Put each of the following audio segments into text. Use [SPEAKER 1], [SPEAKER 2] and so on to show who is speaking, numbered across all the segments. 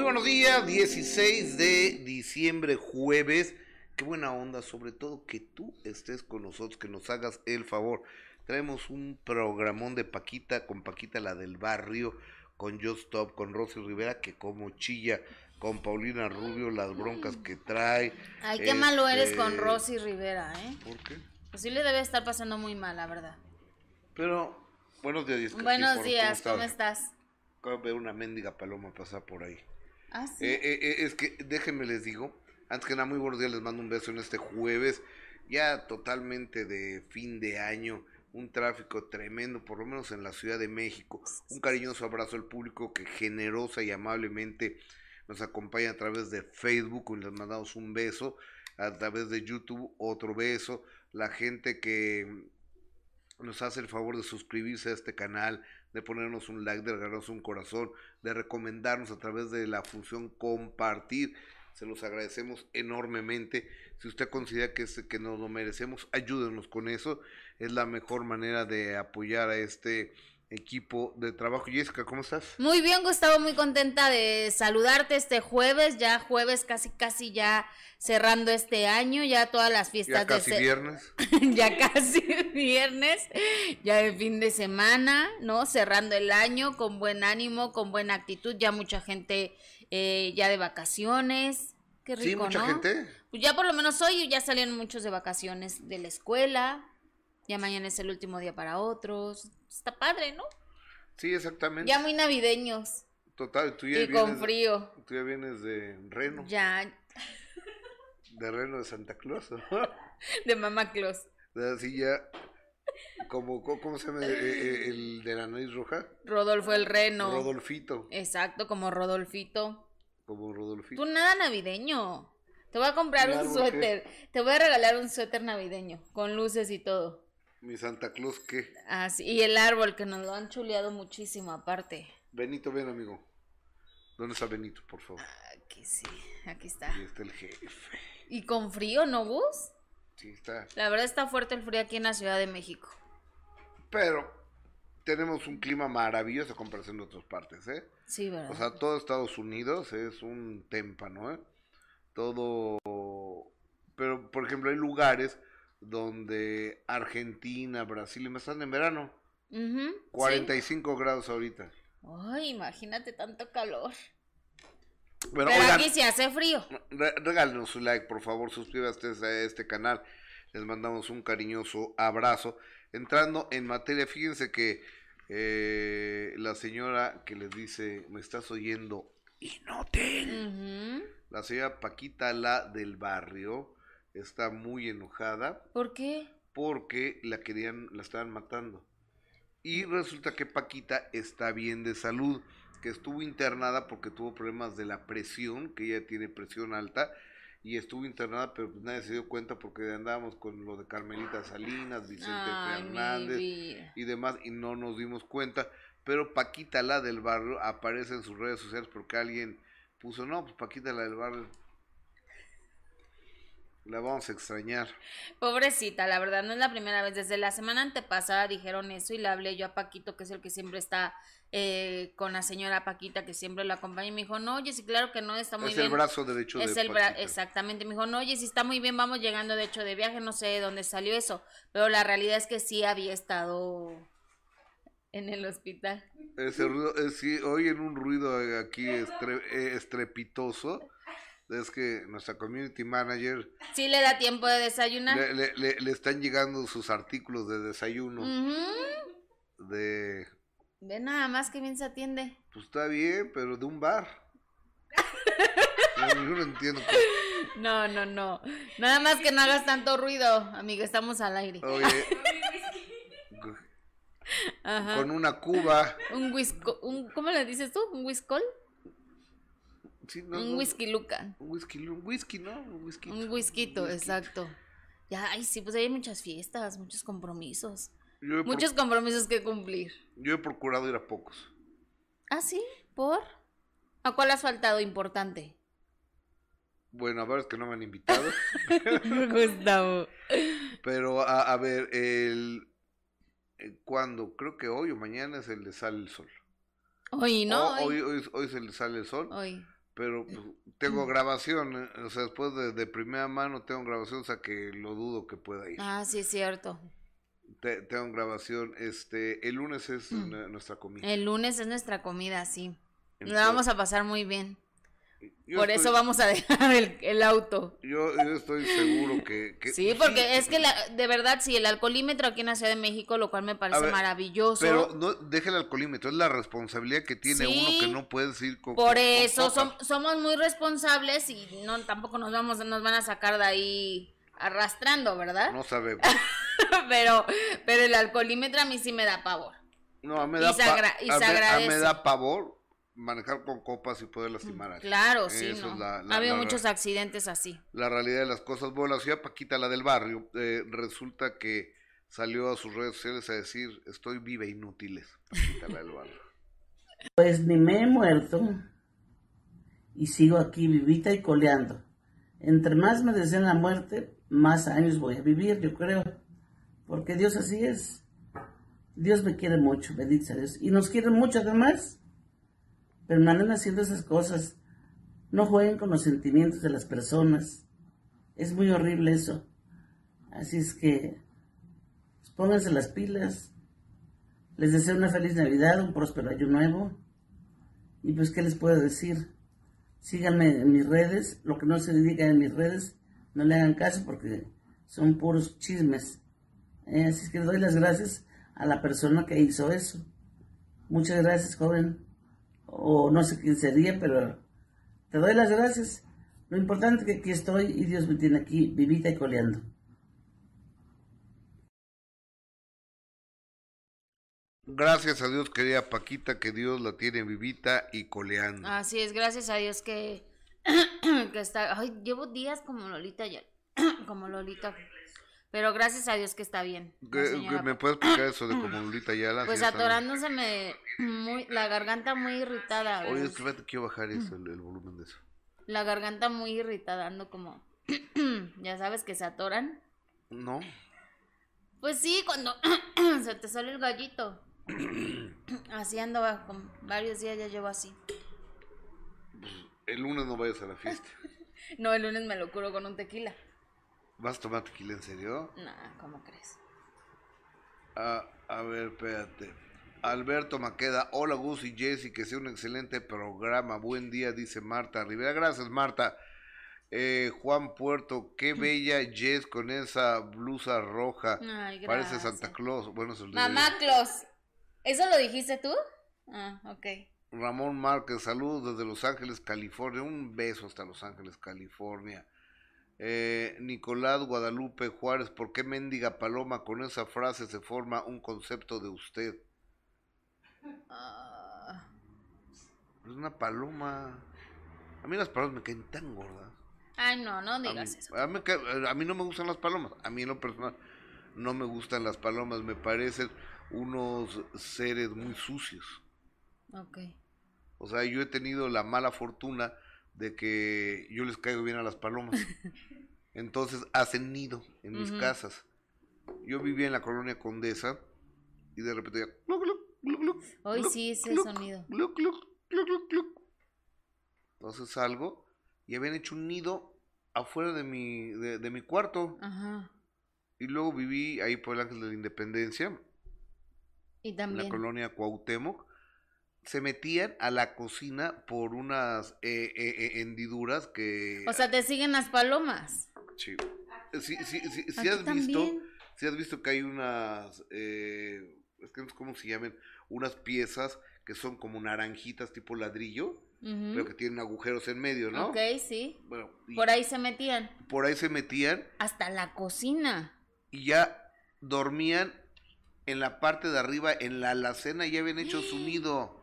[SPEAKER 1] Muy buenos días, 16 de diciembre, jueves. Qué buena onda, sobre todo que tú estés con nosotros, que nos hagas el favor. Traemos un programón de Paquita, con Paquita la del barrio, con Just Stop, con Rosy Rivera, que como chilla, con Paulina Rubio, las broncas que trae.
[SPEAKER 2] Ay, qué malo eres con
[SPEAKER 1] Este,
[SPEAKER 2] Rosy Rivera, ¿eh?
[SPEAKER 1] ¿Por qué?
[SPEAKER 2] Pues sí le debe estar pasando muy mal, la verdad.
[SPEAKER 1] Pero, buenos días,
[SPEAKER 2] Buenos
[SPEAKER 1] ¿cómo
[SPEAKER 2] días, ¿cómo
[SPEAKER 1] estás?
[SPEAKER 2] estás?
[SPEAKER 1] Acabo de ver una mendiga paloma pasar por ahí.
[SPEAKER 2] Ah.
[SPEAKER 1] Eh, eh, eh, es que déjenme les digo, antes que nada, muy buenos días, les mando un beso en este jueves, ya totalmente de fin de año, un tráfico tremendo, por lo menos en la Ciudad de México. Un cariñoso abrazo al público que generosa y amablemente nos acompaña a través de Facebook, les mandamos un beso, a través de YouTube otro beso, la gente que nos hace el favor de suscribirse a este canal, de ponernos un like, de regalarnos un corazón, de recomendarnos a través de la función compartir. Se los agradecemos enormemente. Si usted considera que, es, que nos lo merecemos, ayúdenos con eso. Es la mejor manera de apoyar a este equipo de trabajo. Jessica, ¿cómo estás?
[SPEAKER 2] Muy bien, Gustavo, muy contenta de saludarte este jueves, ya jueves casi casi ya cerrando este año, ya todas las fiestas
[SPEAKER 1] Ya casi
[SPEAKER 2] de
[SPEAKER 1] viernes.
[SPEAKER 2] ya casi viernes, ya el fin de semana, ¿no? Cerrando el año con buen ánimo, con buena actitud, ya mucha gente eh, ya de vacaciones. Qué rico,
[SPEAKER 1] Sí, mucha
[SPEAKER 2] ¿no?
[SPEAKER 1] gente.
[SPEAKER 2] Pues ya por lo menos hoy ya salieron muchos de vacaciones de la escuela. Ya mañana es el último día para otros. Está padre, ¿no?
[SPEAKER 1] Sí, exactamente.
[SPEAKER 2] Ya muy navideños.
[SPEAKER 1] Total, tú ya
[SPEAKER 2] Y con frío.
[SPEAKER 1] tú ya vienes de Reno,
[SPEAKER 2] Ya,
[SPEAKER 1] de Reno de Santa Claus. ¿no?
[SPEAKER 2] de Mamá Claus.
[SPEAKER 1] Así ya, como, co- ¿cómo se llama eh, eh, el de la nariz roja?
[SPEAKER 2] Rodolfo el Reno.
[SPEAKER 1] Rodolfito,
[SPEAKER 2] Exacto, como Rodolfito.
[SPEAKER 1] como Rodolfito.
[SPEAKER 2] Tú nada navideño. Te voy a comprar
[SPEAKER 1] ¿Mi
[SPEAKER 2] un suéter. Te voy a regalar un suéter navideño. Con luces y todo.
[SPEAKER 1] Mi Santa Claus, ¿qué?
[SPEAKER 2] Así, y el árbol que nos lo han chuleado muchísimo aparte.
[SPEAKER 1] Benito, ven, amigo. ¿Dónde está Benito, por favor?
[SPEAKER 2] Aquí sí, aquí está.
[SPEAKER 1] Ahí está el jefe.
[SPEAKER 2] Y con frío, ¿no, Gus?
[SPEAKER 1] Sí, está.
[SPEAKER 2] La verdad está fuerte el frío aquí en la Ciudad de México.
[SPEAKER 1] Pero tenemos un clima maravilloso a comparación de otras partes, ¿eh?
[SPEAKER 2] Sí, ¿verdad?
[SPEAKER 1] O sea, todo Estados Unidos es un témpano, ¿eh? Todo... Pero, por ejemplo, hay lugares donde Argentina, Brasil, y me están en verano.
[SPEAKER 2] Ujú, sí.
[SPEAKER 1] 45 grados ahorita.
[SPEAKER 2] Ay, imagínate tanto calor.
[SPEAKER 1] Bueno,
[SPEAKER 2] Pero
[SPEAKER 1] oigan,
[SPEAKER 2] aquí sí hace frío.
[SPEAKER 1] re- regálenos su like, por favor, suscríbase a este canal. Les mandamos un cariñoso abrazo. Entrando en materia, fíjense que eh, la señora que les dice, me estás oyendo, inútil.
[SPEAKER 2] Ujú.
[SPEAKER 1] La señora Paquita, la del barrio, está muy enojada
[SPEAKER 2] ¿Por qué?
[SPEAKER 1] porque la querían, la estaban matando. Y resulta que Paquita está bien de salud, que estuvo internada porque tuvo problemas de la presión, que ella tiene presión alta, y estuvo internada, pero pues nadie se dio cuenta porque andábamos con lo de Carmelita Salinas, Vicente
[SPEAKER 2] Ay,
[SPEAKER 1] Fernández y demás, y no nos dimos cuenta. Pero Paquita, la del barrio, aparece en sus redes sociales porque alguien puso, no, pues Paquita, la del barrio, la vamos a extrañar.
[SPEAKER 2] Pobrecita, la verdad, no es la primera vez. Desde la semana antepasada dijeron eso y le hablé yo a Paquito, que es el que siempre está eh, con la señora Paquita, que siempre la acompaña. Y me dijo, no, oye, sí, claro que no, está muy
[SPEAKER 1] es
[SPEAKER 2] bien.
[SPEAKER 1] el brazo derecho
[SPEAKER 2] Es
[SPEAKER 1] de
[SPEAKER 2] el
[SPEAKER 1] Paquita.
[SPEAKER 2] exactamente. Me dijo, no, oye, sí está muy bien, vamos llegando de hecho de viaje, no sé de dónde salió eso. Pero la realidad es que sí había estado en el hospital.
[SPEAKER 1] Ese ruido, eh, sí, oyen un ruido aquí estre- eh, estrepitoso. Es que nuestra community manager
[SPEAKER 2] Sí le da tiempo de desayunar.
[SPEAKER 1] le, le- le- le están llegando sus artículos de desayuno.
[SPEAKER 2] Ujú.
[SPEAKER 1] De,
[SPEAKER 2] Ve nada más que bien se atiende.
[SPEAKER 1] pues está bien, pero de un bar. No, yo no entiendo.
[SPEAKER 2] No, no, no. Nada más que no hagas tanto ruido, amigo, estamos al aire.
[SPEAKER 1] Oye,
[SPEAKER 2] Ajá.
[SPEAKER 1] con una cuba.
[SPEAKER 2] Un whisky, un, ¿cómo le dices tú? ¿Un whiskol?
[SPEAKER 1] Sí, no,
[SPEAKER 2] un
[SPEAKER 1] no,
[SPEAKER 2] whisky luca.
[SPEAKER 1] Un whisky, un whisky, ¿no? Un whisky.
[SPEAKER 2] Un whisky, exacto. Ya, ay, sí, pues hay muchas fiestas, muchos compromisos. Muchos compromisos que cumplir.
[SPEAKER 1] yo he procurado ir a pocos.
[SPEAKER 2] ¿Ah, sí? ¿Por? ¿A cuál has faltado importante?
[SPEAKER 1] Bueno, a ver, es que no me han invitado.
[SPEAKER 2] Gustavo.
[SPEAKER 1] Pero, a, a ver, el. eh, ¿Cuándo? Creo que hoy o mañana es el de Sale el Sol.
[SPEAKER 2] Hoy, ¿no?
[SPEAKER 1] O-
[SPEAKER 2] Hoy.
[SPEAKER 1] hoy, hoy, hoy es el de Sale el Sol.
[SPEAKER 2] Hoy.
[SPEAKER 1] Pero pues, tengo grabación, eh, o sea, después de, de primera mano tengo grabación, o sea que lo dudo que pueda ir.
[SPEAKER 2] Ah, sí, es cierto.
[SPEAKER 1] Te- tengo grabación, este, el lunes es n- nuestra comida.
[SPEAKER 2] El lunes es nuestra comida, sí. La
[SPEAKER 1] Entonces,
[SPEAKER 2] vamos a pasar muy bien.
[SPEAKER 1] Yo
[SPEAKER 2] Por eso vamos a dejar el, el auto.
[SPEAKER 1] Yo, yo estoy seguro que... que-
[SPEAKER 2] Sí, porque es que la, de verdad, sí, el alcoholímetro aquí en la Ciudad de México, lo cual me parece
[SPEAKER 1] ver,
[SPEAKER 2] maravilloso.
[SPEAKER 1] Pero no, deja el alcoholímetro, es la responsabilidad que tiene
[SPEAKER 2] Sí,
[SPEAKER 1] uno que no puedes ir con...
[SPEAKER 2] Por
[SPEAKER 1] con
[SPEAKER 2] eso som- somos muy responsables y no tampoco nos vamos nos van a sacar de ahí arrastrando, ¿verdad?
[SPEAKER 1] No sabemos.
[SPEAKER 2] pero pero el alcoholímetro a mí sí me da pavor.
[SPEAKER 1] No, a mí me
[SPEAKER 2] Y
[SPEAKER 1] da,
[SPEAKER 2] se
[SPEAKER 1] pa-
[SPEAKER 2] agra- y
[SPEAKER 1] a
[SPEAKER 2] se
[SPEAKER 1] a
[SPEAKER 2] agradece.
[SPEAKER 1] me da pavor manejar con copas y poder lastimar a alguien.
[SPEAKER 2] Claro, sí, no.
[SPEAKER 1] la-
[SPEAKER 2] ha habido
[SPEAKER 1] la-
[SPEAKER 2] muchos accidentes así.
[SPEAKER 1] la realidad de las cosas. Bueno, la ciudad Paquita, la del barrio, eh, resulta que salió a sus redes sociales a decir, estoy viva e inútiles. Paquita, la del barrio.
[SPEAKER 3] Pues ni me he muerto y sigo aquí vivita y coleando. Entre más me deseen la muerte, más años voy a vivir, yo creo. Porque Dios así es. Dios me quiere mucho, bendito sea Dios. Y nos quiere mucho además. Pero no haciendo esas cosas. No jueguen con los sentimientos de las personas. Es muy horrible eso. Así es que pues, pónganse las pilas. Les deseo una feliz Navidad, un próspero año nuevo. Y pues, ¿qué les puedo decir? Síganme en mis redes. Lo que no se diga en mis redes, no le hagan caso porque son puros chismes. Eh, así es que doy las gracias a la persona que hizo eso. Muchas gracias, joven. O no sé quién sería, pero te doy las gracias. Lo importante es que aquí estoy y Dios me tiene aquí vivita y coleando.
[SPEAKER 1] Gracias a Dios, querida Paquita, que Dios la tiene vivita y coleando.
[SPEAKER 2] Así es, gracias a Dios que, que está. Ay, llevo días como Lolita ya. como Lolita. Pero gracias a Dios que está bien. la
[SPEAKER 1] ¿Qué-
[SPEAKER 2] señora
[SPEAKER 1] qué ¿Me puedes explicar eso de como Lolita Ayala?
[SPEAKER 2] Pues
[SPEAKER 1] Sí, está bien.
[SPEAKER 2] atorándose me muy la garganta muy irritada.
[SPEAKER 1] Oye, es que quiero bajar eso, el, el volumen de eso.
[SPEAKER 2] La garganta muy irritada, ando como ya sabes que se atoran.
[SPEAKER 1] No,
[SPEAKER 2] Pues sí, cuando se te sale el gallito. así ando con varios días ya llevo así.
[SPEAKER 1] el lunes no vayas a la fiesta.
[SPEAKER 2] No, el lunes me lo curo con un tequila.
[SPEAKER 1] ¿Vas a tomar tequila en serio?
[SPEAKER 2] Nah, ¿cómo crees?
[SPEAKER 1] Ah, a ver, espérate. Alberto Maqueda, hola Gus y Jessy, que sea un excelente programa. Buen día, dice Marta Rivera. Gracias, Marta. Eh, Juan Puerto, qué bella Jess con esa blusa roja.
[SPEAKER 2] Ay,
[SPEAKER 1] Parece. Santa Claus. Bueno, se
[SPEAKER 2] Mamá Claus. ¿Eso lo dijiste tú? Ah, ok.
[SPEAKER 1] Ramón Márquez, saludos desde Los Ángeles, California. Un beso hasta Los Ángeles, California. Eh, Nicolás Guadalupe Juárez, ¿por qué mendiga paloma con esa frase se forma un concepto de usted?
[SPEAKER 2] Ah,
[SPEAKER 1] Es una paloma. A mí las palomas me caen tan gordas.
[SPEAKER 2] ay, no, no
[SPEAKER 1] A mí,
[SPEAKER 2] digas eso.
[SPEAKER 1] a mí me ca- a mí no me gustan las palomas. A mí en lo personal no me gustan las palomas. Me parecen unos seres muy sucios.
[SPEAKER 2] Ok.
[SPEAKER 1] O sea, yo he tenido la mala fortuna de que yo les caigo bien a las palomas. Entonces hacen nido en mis casas. Yo vivía en la colonia Condesa y de repente ya, gluc, gluc, gluc, gluc,
[SPEAKER 2] Hoy sí ese sonido.
[SPEAKER 1] Entonces salgo y habían hecho un nido afuera de mi, de, de mi cuarto.
[SPEAKER 2] Ajá.
[SPEAKER 1] Y luego viví ahí por el Ángel de la Independencia,
[SPEAKER 2] Y
[SPEAKER 1] en la
[SPEAKER 2] también.
[SPEAKER 1] colonia Cuauhtémoc. Se metían a la cocina por unas eh, eh, eh, hendiduras que...
[SPEAKER 2] O sea, te siguen las palomas.
[SPEAKER 1] Sí. Sí, sí, sí, sí
[SPEAKER 2] Aquí
[SPEAKER 1] has visto, si has visto que hay unas, eh, es que no sé cómo se llaman, unas piezas que son como naranjitas tipo ladrillo, pero que tienen agujeros en medio, ¿no?
[SPEAKER 2] Ok, sí.
[SPEAKER 1] Bueno,
[SPEAKER 2] Por ahí se metían.
[SPEAKER 1] por ahí se metían
[SPEAKER 2] Hasta la cocina.
[SPEAKER 1] y ya dormían en la parte de arriba, en la alacena, ya habían hecho su nido.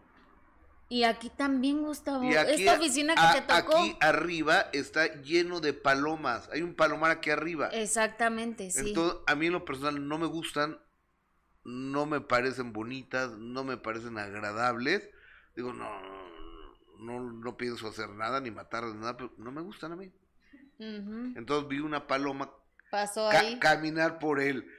[SPEAKER 2] Y aquí también, Gustavo.
[SPEAKER 1] Y aquí,
[SPEAKER 2] Esta oficina que
[SPEAKER 1] a-
[SPEAKER 2] te tocó.
[SPEAKER 1] aquí arriba está lleno de palomas. Hay un palomar aquí arriba.
[SPEAKER 2] Exactamente, sí.
[SPEAKER 1] Entonces, a mí en lo personal no me gustan, no me parecen bonitas, no me parecen agradables. Digo, no, no, no pienso hacer nada ni matarlas ni nada, pero no me gustan a mí. Entonces vi una paloma
[SPEAKER 2] Pasó
[SPEAKER 1] ca-
[SPEAKER 2] ahí.
[SPEAKER 1] caminar por el,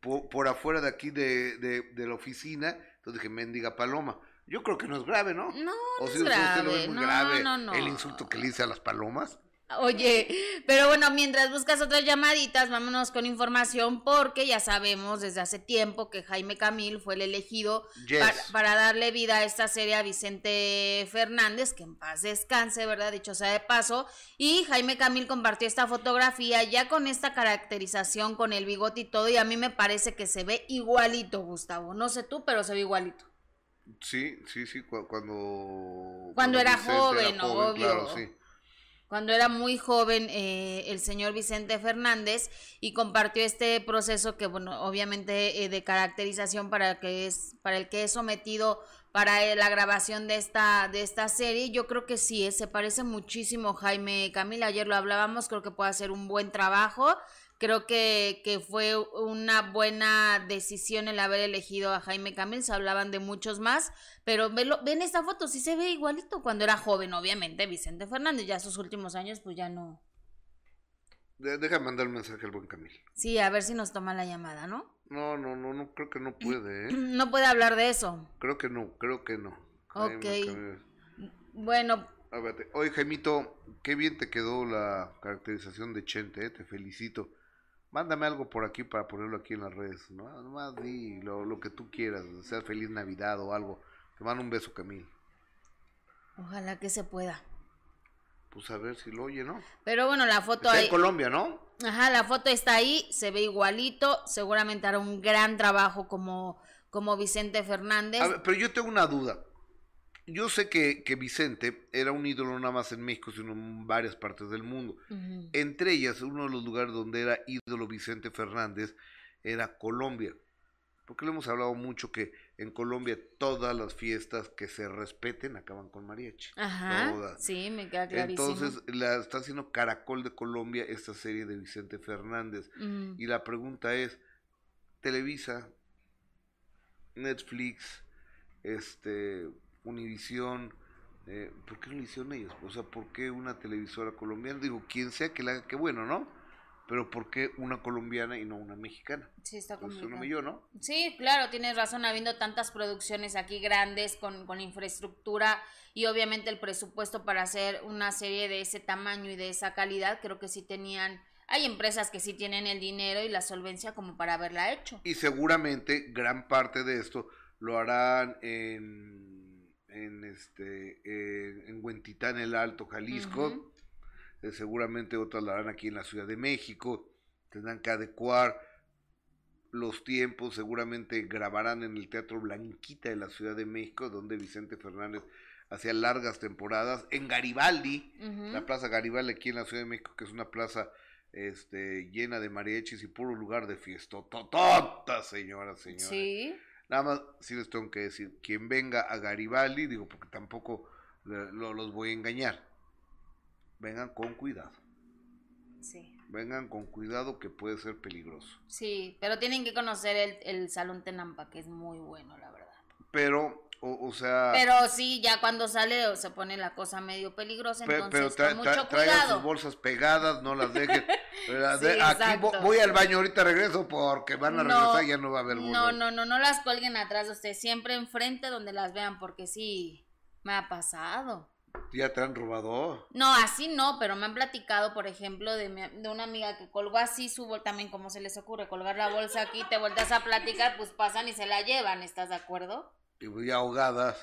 [SPEAKER 1] por, por afuera de aquí de, de, de la oficina. Entonces dije, mendiga paloma. Yo creo que no es grave, ¿no?
[SPEAKER 2] No,
[SPEAKER 1] o
[SPEAKER 2] no
[SPEAKER 1] si
[SPEAKER 2] es
[SPEAKER 1] lo
[SPEAKER 2] grave.
[SPEAKER 1] ve muy
[SPEAKER 2] no,
[SPEAKER 1] grave
[SPEAKER 2] no, no.
[SPEAKER 1] el insulto que le hice a las palomas.
[SPEAKER 2] Oye, pero bueno, mientras buscas otras llamaditas, vámonos con información porque ya sabemos desde hace tiempo que Jaime Camil fue el elegido
[SPEAKER 1] Yes.
[SPEAKER 2] para, para darle vida a esta serie a Vicente Fernández, que en paz descanse, ¿verdad? Dicho sea de paso. Y Jaime Camil compartió esta fotografía ya con esta caracterización, con el bigote y todo, y a mí me parece que se ve igualito, Gustavo. No sé tú, pero se ve igualito.
[SPEAKER 1] Sí, sí, sí, cu- cuando...
[SPEAKER 2] Cuando era
[SPEAKER 1] Vicente
[SPEAKER 2] joven, obvio.
[SPEAKER 1] Claro, sí.
[SPEAKER 2] cuando era muy joven eh, el señor Vicente Fernández y compartió este proceso que bueno obviamente eh, de caracterización para que es para el que es sometido para eh, la grabación de esta de esta serie yo creo que sí eh, se parece muchísimo Jaime Camila ayer lo hablábamos creo que puede hacer un buen trabajo creo que, que fue una buena decisión el haber elegido a Jaime Camil, se hablaban de muchos más, pero velo- ven esta foto, sí se ve igualito cuando era joven, obviamente, Vicente Fernández, ya sus últimos años pues ya no.
[SPEAKER 1] De- Deja mandar un mensaje al buen Camil.
[SPEAKER 2] Sí, a ver si nos toma la llamada, ¿no?
[SPEAKER 1] No, no, no, no, creo que no puede, ¿eh?
[SPEAKER 2] No puede hablar de eso.
[SPEAKER 1] Creo que no, creo que no.
[SPEAKER 2] Ok.
[SPEAKER 1] Jaime.
[SPEAKER 2] Bueno,
[SPEAKER 1] A ver, oye, Jaimito, qué bien te quedó la caracterización de Chente, ¿eh? te felicito. Mándame algo por aquí para ponerlo aquí en las redes, ¿no? Nomás di lo, lo que tú quieras, sea feliz Navidad o algo. Te mando un beso, Camil.
[SPEAKER 2] ojalá que se pueda.
[SPEAKER 1] Pues a ver si lo oye, ¿no?
[SPEAKER 2] Pero bueno, la foto
[SPEAKER 1] Está
[SPEAKER 2] ahí.
[SPEAKER 1] en Colombia, ¿no?
[SPEAKER 2] Ajá, la foto está ahí, se ve igualito, seguramente hará un gran trabajo como, como Vicente Fernández.
[SPEAKER 1] A ver, pero yo tengo una duda. Yo sé que, que Vicente era un ídolo nada más en México, sino en varias partes del mundo. Entre ellas, uno de los lugares donde era ídolo Vicente Fernández era Colombia. Porque le hemos hablado mucho que en Colombia todas las fiestas que se respeten acaban con mariachi.
[SPEAKER 2] Ajá,
[SPEAKER 1] Todas.
[SPEAKER 2] sí, me queda clarísimo.
[SPEAKER 1] Entonces, la está haciendo Caracol de Colombia esta serie de Vicente Fernández. Y la pregunta es, Televisa, Netflix, este, Univisión, eh, ¿por qué no lo hicieron ellos? O sea, ¿por qué una televisora colombiana? Digo, quien sea que la haga, qué bueno, ¿no? Pero ¿por qué una colombiana y no una mexicana?
[SPEAKER 2] Sí, está complicado.
[SPEAKER 1] me yo, ¿no?
[SPEAKER 2] Sí, claro, tienes razón, habiendo tantas producciones aquí grandes con, con infraestructura y obviamente el presupuesto para hacer una serie de ese tamaño y de esa calidad, creo que sí tenían, hay empresas que sí tienen el dinero y la solvencia como para haberla hecho.
[SPEAKER 1] Y seguramente gran parte de esto lo harán en, en este en, en Huentitán el Alto, Jalisco. Eh, seguramente otras la harán aquí en la Ciudad de México. Tendrán que adecuar los tiempos. Seguramente grabarán en el Teatro Blanquita de la Ciudad de México, donde Vicente Fernández hacía largas temporadas. En Garibaldi, la Plaza Garibaldi aquí en la Ciudad de México, que es una plaza este, llena de mariachis y puro lugar de fiesta. Totota, señoras, señores.
[SPEAKER 2] Sí,
[SPEAKER 1] Nada más, sí les tengo que decir, quien venga a Garibaldi, digo, porque tampoco lo- los voy a engañar, vengan con cuidado,
[SPEAKER 2] sí.
[SPEAKER 1] vengan con cuidado que puede ser peligroso.
[SPEAKER 2] Sí, pero tienen que conocer el, el Salón Tenampa, que es muy bueno, la verdad.
[SPEAKER 1] Pero, o, o sea,
[SPEAKER 2] Pero sí, ya cuando sale se pone la cosa medio peligrosa,
[SPEAKER 1] pe-
[SPEAKER 2] entonces
[SPEAKER 1] pero tra-
[SPEAKER 2] con mucho cuidado.
[SPEAKER 1] sus bolsas pegadas, no las dejen. ¿verdad?
[SPEAKER 2] Sí,
[SPEAKER 1] De- Aquí voy al baño, ahorita regreso porque van a
[SPEAKER 2] No,
[SPEAKER 1] regresar y ya no va a haber
[SPEAKER 2] No,
[SPEAKER 1] bolsas.
[SPEAKER 2] no, no, no las cuelguen atrás de usted, siempre enfrente donde las vean, porque sí, me ha pasado.
[SPEAKER 1] Ya te han robado.
[SPEAKER 2] No, así no, pero me han platicado, por ejemplo, de, mi- de una amiga que colgó así su bolsa, también como se les ocurre, colgar la bolsa aquí, te vueltas a platicar, pues pasan y se la llevan, ¿estás de acuerdo?
[SPEAKER 1] Y ya ahogadas.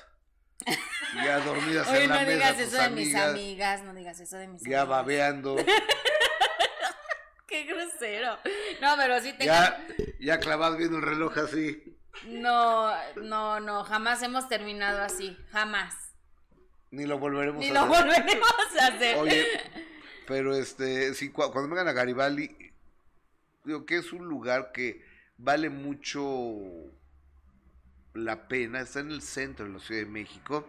[SPEAKER 1] Ya dormidas
[SPEAKER 2] Oye,
[SPEAKER 1] en la
[SPEAKER 2] no
[SPEAKER 1] mesa.
[SPEAKER 2] digas eso de mis
[SPEAKER 1] amigas,
[SPEAKER 2] no digas eso de mis
[SPEAKER 1] Ya
[SPEAKER 2] amigas.
[SPEAKER 1] babeando.
[SPEAKER 2] Qué grosero. No, pero sí tengan...
[SPEAKER 1] Ya, ya clavado viendo el reloj así.
[SPEAKER 2] No, no, no, jamás hemos terminado así, jamás.
[SPEAKER 1] Ni lo volveremos
[SPEAKER 2] Ni
[SPEAKER 1] a
[SPEAKER 2] lo
[SPEAKER 1] hacer.
[SPEAKER 2] volveremos a hacer.
[SPEAKER 1] Oye, pero este, sí, cu- cuando vengan a Garibaldi, digo que es un lugar que vale mucho la pena. Está en el centro de la Ciudad de México,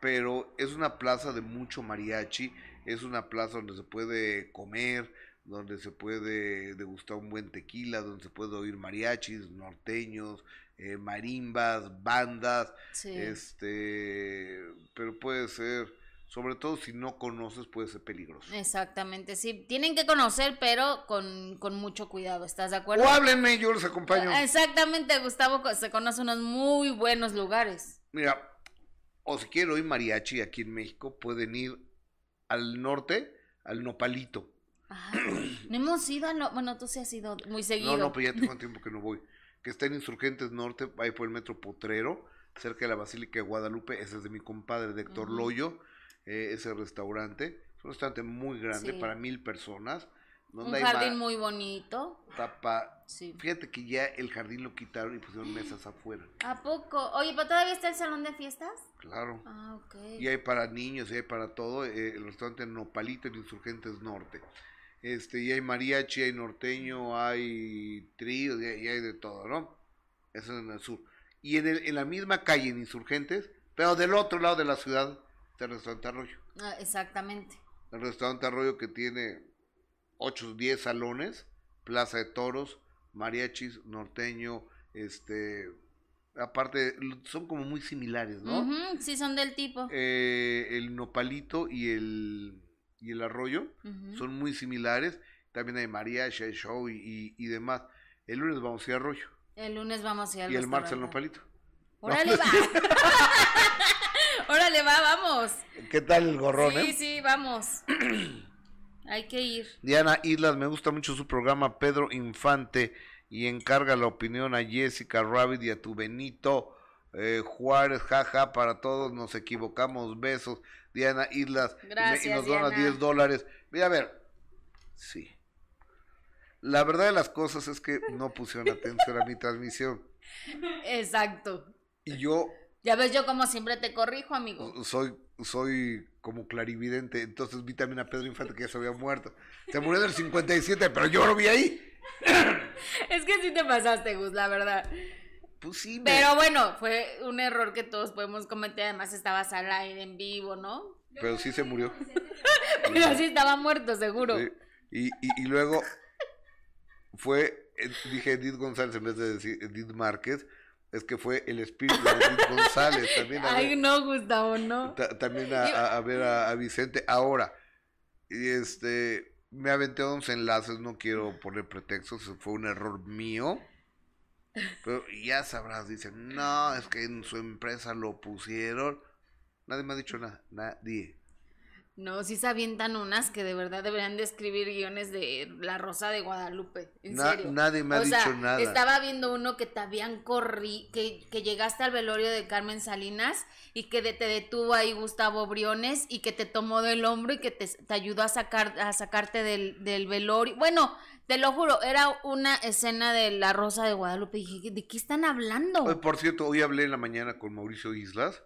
[SPEAKER 1] pero es una plaza de mucho mariachi. Es una plaza donde se puede comer, donde se puede degustar un buen tequila, donde se puede oír mariachis, norteños, eh, marimbas, bandas.
[SPEAKER 2] Sí.
[SPEAKER 1] Este, pero puede ser, sobre todo si no conoces, puede ser peligroso.
[SPEAKER 2] Exactamente, sí. Tienen que conocer, pero con, con mucho cuidado, ¿estás de acuerdo?
[SPEAKER 1] O háblenme, yo los acompaño.
[SPEAKER 2] Exactamente, Gustavo se conoce unos muy buenos lugares.
[SPEAKER 1] Mira, o si quieren oír mariachi aquí en México, pueden ir al norte, al Nopalito.
[SPEAKER 2] Ah, no hemos ido no, bueno, tú sí has ido muy seguido.
[SPEAKER 1] No, no, pero ya tengo tiempo que no voy. Que está en Insurgentes Norte, ahí por el metro Potrero, cerca de la Basílica de Guadalupe. Ese es de mi compadre, de Héctor. Loyo, eh, ese restaurante. Es un restaurante muy grande
[SPEAKER 2] Sí.
[SPEAKER 1] para mil personas.
[SPEAKER 2] Un
[SPEAKER 1] Donde hay
[SPEAKER 2] jardín muy bonito.
[SPEAKER 1] tapa-
[SPEAKER 2] Sí.
[SPEAKER 1] Fíjate que ya el jardín lo quitaron y pusieron mesas afuera.
[SPEAKER 2] ¿A poco? Oye, ¿pero todavía está el salón de fiestas?
[SPEAKER 1] Claro.
[SPEAKER 2] Ah, ok.
[SPEAKER 1] Y hay para niños y hay para todo. eh, el restaurante Nopalito en Insurgentes Norte. Este, y hay mariachi, hay norteño, hay trío, y hay, y hay de todo, ¿no? Eso es en el sur. Y en, el- en la misma calle, en Insurgentes, pero del otro lado de la ciudad, el restaurante Arroyo.
[SPEAKER 2] Ah, exactamente.
[SPEAKER 1] El restaurante Arroyo que tiene 8 o 10 salones, plaza de toros, mariachis, norteño, este... Aparte, son como muy similares, ¿no?
[SPEAKER 2] Sí, son del tipo.
[SPEAKER 1] eh, el nopalito y el, y el arroyo son muy similares. También hay mariachi, hay show y, y, y demás. El lunes vamos a ir a arroyo
[SPEAKER 2] El lunes vamos a ir al
[SPEAKER 1] y el martes
[SPEAKER 2] restaurante.
[SPEAKER 1] nopalito.
[SPEAKER 2] ¡Órale, va! ¡Órale, va! ¡Vamos!
[SPEAKER 1] ¿Qué tal el gorrón,
[SPEAKER 2] Sí,
[SPEAKER 1] eh?
[SPEAKER 2] sí, vamos. Hay que ir.
[SPEAKER 1] Diana Islas, me gusta mucho su programa Pedro Infante y encarga la opinión a Jessica Rabbit y a tu Benito eh, Juárez, jaja, para todos nos equivocamos, besos, Diana Islas, y me- y,
[SPEAKER 2] Gracias,
[SPEAKER 1] nos dona
[SPEAKER 2] Diana.
[SPEAKER 1] 10 dólares. Mira, a ver, sí. La verdad de las cosas es que no pusieron atención a mi transmisión
[SPEAKER 2] Exacto.
[SPEAKER 1] y yo
[SPEAKER 2] Ya ves, yo como siempre te corrijo, amigo.
[SPEAKER 1] soy soy como clarividente, entonces vi también a Pedro Infante que ya se había muerto. Se murió en el 57, pero yo lo vi ahí.
[SPEAKER 2] Es que sí te pasaste, Gus, la verdad.
[SPEAKER 1] Pues sí, me-
[SPEAKER 2] Pero bueno, fue un error que todos podemos cometer. Además, estabas al aire en vivo, ¿no?
[SPEAKER 1] pero sí se murió.
[SPEAKER 2] Pero sí estaba muerto, seguro.
[SPEAKER 1] Sí. Y, y, y luego fue, eh, dije Edith González en vez de decir Edith Márquez, es que fue el espíritu de Edith González también a
[SPEAKER 2] Ay,
[SPEAKER 1] ver,
[SPEAKER 2] no, Gustavo, no.
[SPEAKER 1] ta- también a, a- a ver a, a Vicente. Ahora, y este, me aventé 11 enlaces, no quiero poner pretextos, fue un error mío. Pero ya sabrás, dicen, no, es que en su empresa lo pusieron. Nadie me ha dicho nada, nadie.
[SPEAKER 2] No, sí se avientan unas que de verdad deberían de escribir guiones de La Rosa de Guadalupe. En
[SPEAKER 1] Na-
[SPEAKER 2] serio.
[SPEAKER 1] nadie me ha
[SPEAKER 2] o sea,
[SPEAKER 1] dicho nada.
[SPEAKER 2] Estaba viendo uno que te habían corri, que, que llegaste al velorio de Carmen Salinas y que de- te detuvo ahí Gustavo Briones y que te tomó del hombro y que te, te ayudó a sacar, a sacarte del, del velorio. Bueno, te lo juro, era una escena de La Rosa de Guadalupe. Y dije, ¿de qué están hablando?
[SPEAKER 1] Oye, por cierto, hoy hablé en la mañana con Mauricio Islas,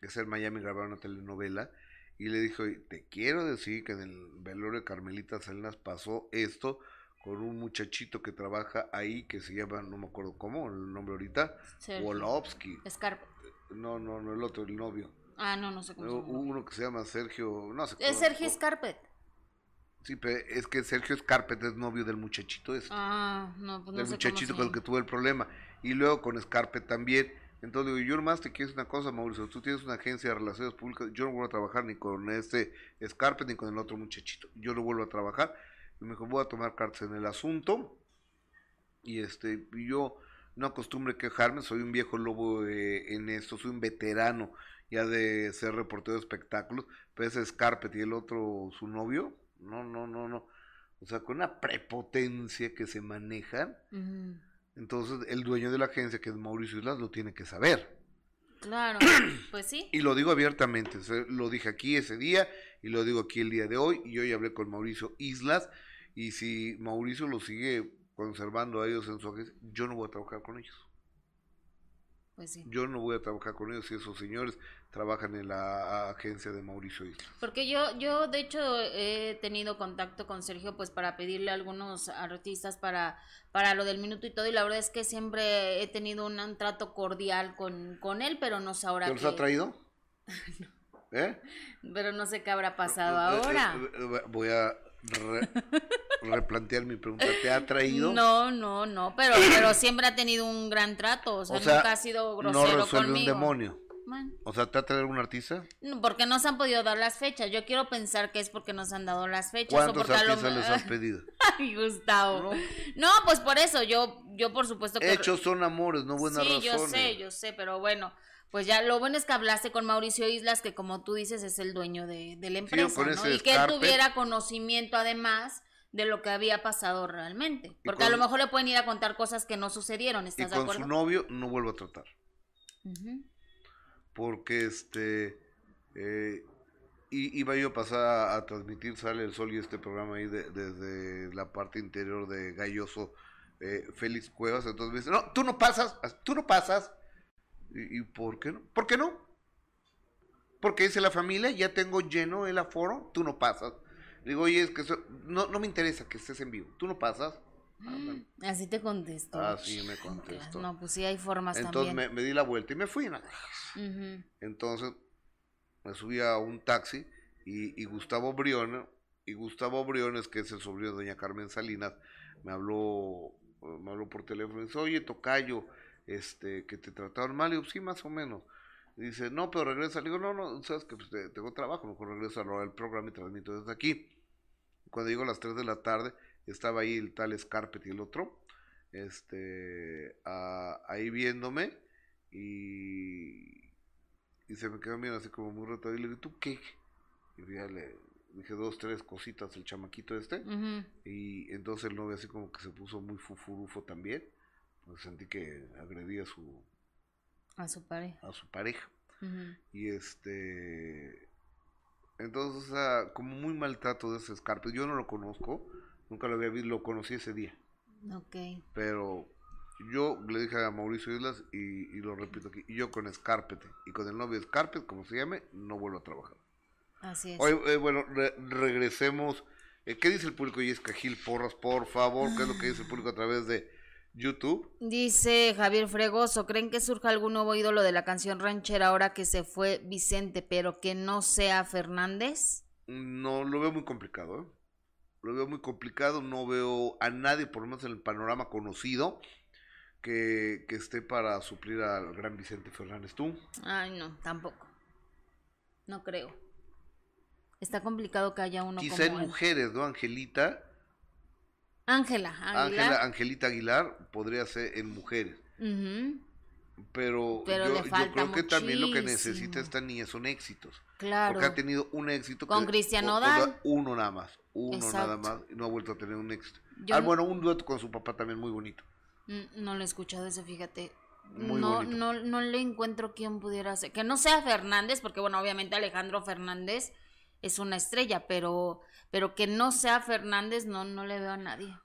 [SPEAKER 1] que es en Miami, grabaron una telenovela, y le dije, "Oye, te quiero decir que en el velorio de Carmelita Salinas pasó esto con un muchachito que trabaja ahí, que se llama, no me acuerdo cómo, el nombre ahorita,
[SPEAKER 2] Sergio.
[SPEAKER 1] Wolowski.
[SPEAKER 2] Scarpa.
[SPEAKER 1] No, no, no, el otro, el novio.
[SPEAKER 2] Ah, no, no sé cómo.
[SPEAKER 1] Uno que se llama Sergio, no sé
[SPEAKER 2] Es
[SPEAKER 1] cómo-
[SPEAKER 2] Sergio Scarpet.
[SPEAKER 1] Sí, pero es que Sergio Scarpet es novio del muchachito ese.
[SPEAKER 2] Ah, no, pues no
[SPEAKER 1] del
[SPEAKER 2] sé
[SPEAKER 1] muchachito
[SPEAKER 2] cómo
[SPEAKER 1] con el que tuve el problema. Y luego con Scarpet también. Entonces digo, yo nomás te quiero decir una cosa, Mauricio. Tú tienes una agencia de relaciones públicas. Yo no vuelvo a trabajar ni con este Scarpet ni con el otro muchachito. Yo no vuelvo a trabajar. Y me dijo, voy a tomar cartas en el asunto. Y este, yo no acostumbro quejarme. Soy un viejo lobo eh, en esto. Soy un veterano ya de ser reportero de espectáculos. Pero ese Scarpet y el otro, su novio. No, no, no, no. O sea, con una prepotencia que se manejan.
[SPEAKER 2] Ujú.
[SPEAKER 1] Entonces, el dueño de la agencia, que es Mauricio Islas, lo tiene que saber.
[SPEAKER 2] Claro, pues sí.
[SPEAKER 1] Y lo digo abiertamente, se- lo dije aquí ese día y lo digo aquí el día de hoy. Y hoy hablé con Mauricio Islas. Y si Mauricio lo sigue conservando a ellos en su agencia, yo no voy a trabajar con ellos.
[SPEAKER 2] Pues sí.
[SPEAKER 1] Yo no voy a trabajar con ellos si esos señores trabajan en la agencia de Mauricio Islas.
[SPEAKER 2] Porque yo, yo de hecho he tenido contacto con Sergio pues para pedirle a algunos artistas para, para lo del minuto y todo y la verdad es que siempre he tenido un, un trato cordial con, con él, pero no sé ahora
[SPEAKER 1] ¿Te los ha traído? ¿Eh?
[SPEAKER 2] pero no sé qué habrá pasado
[SPEAKER 1] Eh, eh,
[SPEAKER 2] ahora.
[SPEAKER 1] eh, Voy a re- replantear mi pregunta. ¿Te ha traído?
[SPEAKER 2] No, no, no, pero, pero siempre ha tenido un gran trato, o sea,
[SPEAKER 1] O sea,
[SPEAKER 2] nunca ha sido
[SPEAKER 1] no
[SPEAKER 2] grosero
[SPEAKER 1] resuelve
[SPEAKER 2] conmigo.
[SPEAKER 1] un demonio. O sea, ¿te va a traer un artista?
[SPEAKER 2] No, Porque no se han podido dar las fechas. Yo quiero pensar que es porque nos han dado las fechas.
[SPEAKER 1] ¿Cuántos
[SPEAKER 2] lo-
[SPEAKER 1] artistas les has pedido?
[SPEAKER 2] Ay, Gustavo. No. pues por eso, yo, yo por supuesto que.
[SPEAKER 1] Hechos son amores, no buenas
[SPEAKER 2] sí, yo
[SPEAKER 1] razones.
[SPEAKER 2] sé, yo sé, pero bueno, pues ya lo bueno es que hablaste con Mauricio Islas, que como tú dices es el dueño de, de la empresa, Y que él tuviera conocimiento además de lo que había pasado realmente. Porque a lo mejor le pueden ir a contar cosas que no sucedieron,
[SPEAKER 1] Y
[SPEAKER 2] ¿estás de
[SPEAKER 1] con
[SPEAKER 2] acuerdo?
[SPEAKER 1] su novio no vuelvo a tratar. Porque este. eh, iba yo a pasar a, a transmitir Sale el Sol y este programa ahí de- desde la parte interior de Galloso eh, Félix Cuevas. Entonces me dice: No, tú no pasas, tú no pasas. ¿Y, y por qué no? ¿Por qué no? Porque dice la familia, ya tengo lleno el aforo, tú no pasas. Digo, oye, es que eso- no, no me interesa que estés en vivo, tú no pasas. Ah, bueno.
[SPEAKER 2] Así te contestó.
[SPEAKER 1] Así me contestó.
[SPEAKER 2] No, pues sí hay formas
[SPEAKER 1] Entonces
[SPEAKER 2] también.
[SPEAKER 1] me, me di la vuelta y me fui. ¿no?
[SPEAKER 2] Ujú.
[SPEAKER 1] Entonces me subí a un taxi y, y Gustavo Briones, y Gustavo Briones, que es el sobrino de doña Carmen Salinas, me habló, me habló por teléfono y dice, oye, Tocayo, este, que te trataron mal, y yo, sí, más o menos. Y dice, no, pero regresa. Le digo, no, no, sabes que pues, te- tengo trabajo, mejor regreso a lo del programa y transmito desde aquí. Cuando llego a las 3 de la tarde, estaba ahí el tal Scarpet y el otro, este, a- ahí viéndome, y, y se me quedó mirando así como muy retado, y le digo, ¿tú qué? Y ya le dije dos, tres cositas al chamaquito este, y entonces el novio así como que se puso muy fufurufo también, pues sentí que agredía a su,
[SPEAKER 2] A su pareja.
[SPEAKER 1] a su pareja. Y este. Entonces, o sea, como muy maltrato de ese Scarpet. Yo no lo conozco, nunca lo había visto, lo conocí ese día.
[SPEAKER 2] Ok.
[SPEAKER 1] Pero yo le dije a Mauricio Islas, y, y lo repito aquí, y yo con Scarpet y con el novio Scarpet, como se llame, no vuelvo a trabajar.
[SPEAKER 2] Así es.
[SPEAKER 1] Oye, eh, bueno, re- regresemos. Eh, ¿Qué dice el público? Y es Gil Porras, por favor, ¿qué es lo que dice el público a través de YouTube?
[SPEAKER 2] Dice Javier Fregoso, ¿creen que surja algún nuevo ídolo de la canción ranchera ahora que se fue Vicente, pero que no sea Fernández?
[SPEAKER 1] No, lo veo muy complicado, ¿eh? Lo veo muy complicado, no veo a nadie, por lo menos en el panorama conocido, que, que esté para suplir al gran Vicente Fernández. ¿Tú?
[SPEAKER 2] Ay, no, tampoco. No creo. Está complicado que haya uno
[SPEAKER 1] Quizá en
[SPEAKER 2] como él.
[SPEAKER 1] mujeres, ¿no? Angelita,
[SPEAKER 2] Ángela,
[SPEAKER 1] Ángela. Angelita Aguilar podría ser en mujeres, pero,
[SPEAKER 2] Pero
[SPEAKER 1] yo, creo que también lo que necesita esta niña son éxitos.
[SPEAKER 2] Claro.
[SPEAKER 1] Porque ha tenido un éxito.
[SPEAKER 2] Con Cristian Nodal.
[SPEAKER 1] uno nada más. Uno nada más. Y no ha vuelto a tener un éxito.
[SPEAKER 2] Yo
[SPEAKER 1] ah,
[SPEAKER 2] no-
[SPEAKER 1] bueno, un dueto con su papá también muy bonito.
[SPEAKER 2] Mm, No lo he escuchado ese, fíjate.
[SPEAKER 1] Muy
[SPEAKER 2] no,
[SPEAKER 1] bonito.
[SPEAKER 2] no, no le encuentro quién pudiera ser. Que no sea Fernández, porque bueno, obviamente Alejandro Fernández es una estrella, pero, pero que no sea Fernández, no, no le veo a nadie.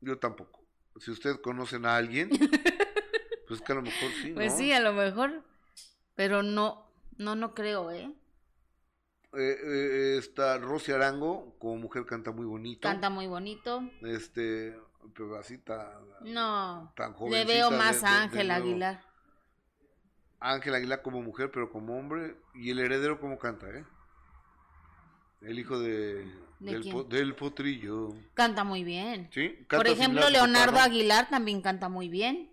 [SPEAKER 1] Yo tampoco. Si ustedes conocen a alguien, pues que a lo mejor sí, ¿no?
[SPEAKER 2] Pues sí, a lo mejor. Pero no, no, no creo, ¿eh?
[SPEAKER 1] Eh, eh, está Rosy Arango, como mujer canta muy bonito.
[SPEAKER 2] Canta muy bonito.
[SPEAKER 1] Este, pero así tan,
[SPEAKER 2] No,
[SPEAKER 1] tan
[SPEAKER 2] le veo más
[SPEAKER 1] de-
[SPEAKER 2] a Ángel. Aguilar.
[SPEAKER 1] Ángel Aguilar como mujer, pero como hombre. Y el heredero como canta, ¿eh? El hijo de,
[SPEAKER 2] ¿De
[SPEAKER 1] del,
[SPEAKER 2] quién?
[SPEAKER 1] po- del potrillo.
[SPEAKER 2] Canta muy bien.
[SPEAKER 1] ¿Sí?
[SPEAKER 2] Por ejemplo, Leonardo. Aguilar también canta muy bien.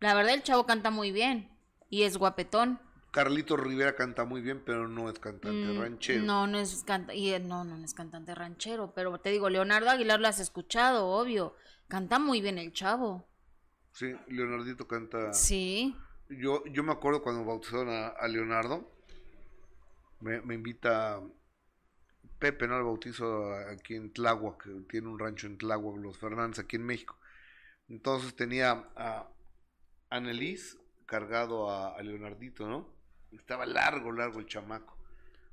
[SPEAKER 2] La verdad, el chavo canta muy bien. Y es guapetón.
[SPEAKER 1] Carlito Rivera canta muy bien, pero no es cantante
[SPEAKER 2] Mm,
[SPEAKER 1] ranchero.
[SPEAKER 2] No, no es canta y, eh, no, no, no es cantante ranchero, pero te digo, Leonardo Aguilar lo has escuchado, obvio. Canta muy bien el chavo.
[SPEAKER 1] Sí, Leonardito canta.
[SPEAKER 2] Sí.
[SPEAKER 1] Yo, yo me acuerdo cuando bautizaron a, a Leonardo, me, me invita Pepe, ¿no? Al bautizo aquí en Tláhuac, que tiene un rancho en Tláhuac, los Fernández, aquí en México. Entonces tenía a Annelies cargado a, a Leonardito, ¿no? Estaba largo, largo el chamaco.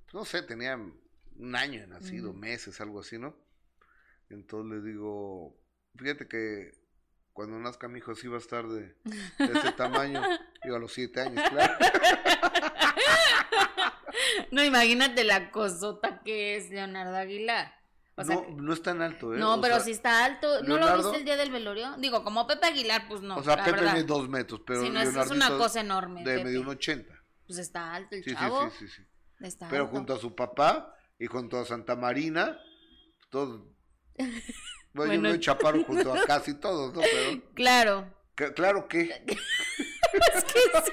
[SPEAKER 1] Pues no sé, tenía un año de nacido, meses, algo así, ¿no? Entonces le digo, fíjate que cuando nazca mi hijo sí va a estar de, de ese tamaño. Yo a los siete años, claro.
[SPEAKER 2] No, imagínate la cosota que es Leonardo Aguilar. O sea,
[SPEAKER 1] no, no es tan alto, ¿eh?
[SPEAKER 2] no,
[SPEAKER 1] O
[SPEAKER 2] pero
[SPEAKER 1] sea,
[SPEAKER 2] sí está alto. ¿No lo
[SPEAKER 1] Leonardo-
[SPEAKER 2] viste el día del velorio? Digo, como Pepe Aguilar, pues no.
[SPEAKER 1] o sea,
[SPEAKER 2] la
[SPEAKER 1] Pepe
[SPEAKER 2] verdad.
[SPEAKER 1] mide dos metros, pero
[SPEAKER 2] Sí, no, es- es una cosa enorme.
[SPEAKER 1] de medio un ochenta.
[SPEAKER 2] Pues está alto el
[SPEAKER 1] Sí, sí,
[SPEAKER 2] chavo.
[SPEAKER 1] sí, sí, sí.
[SPEAKER 2] Está
[SPEAKER 1] Pero
[SPEAKER 2] alto.
[SPEAKER 1] junto a su papá y junto a Santa Marina, todos... Bueno, yo
[SPEAKER 2] Bueno.
[SPEAKER 1] veo chaparro junto a casi todos, ¿no? Pero,
[SPEAKER 2] Claro.
[SPEAKER 1] que- claro que...
[SPEAKER 2] Es que sí.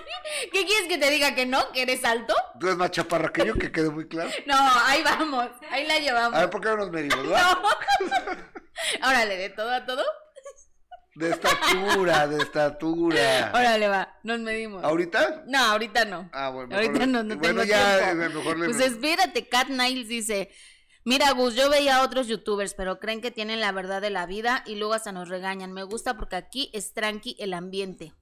[SPEAKER 2] ¿Qué quieres que te diga que no? ¿Que eres alto?
[SPEAKER 1] Tú eres más chaparra que yo, que quede muy claro.
[SPEAKER 2] No, ahí vamos, ahí la llevamos.
[SPEAKER 1] A ver, ¿por qué no nos medimos, verdad?
[SPEAKER 2] Órale, de todo a todo.
[SPEAKER 1] De estatura, de estatura.
[SPEAKER 2] Órale, va, nos medimos.
[SPEAKER 1] ¿Ahorita?
[SPEAKER 2] No, ahorita no.
[SPEAKER 1] Ah, bueno.
[SPEAKER 2] Ahorita no, no
[SPEAKER 1] bueno,
[SPEAKER 2] tengo
[SPEAKER 1] ya,
[SPEAKER 2] tiempo.
[SPEAKER 1] eh, mejor le
[SPEAKER 2] Pues espérate, Cat Niles dice, mira Gus, yo veía a otros youtubers, pero creen que tienen la verdad de la vida y luego hasta nos regañan. Me gusta porque aquí es tranqui el ambiente.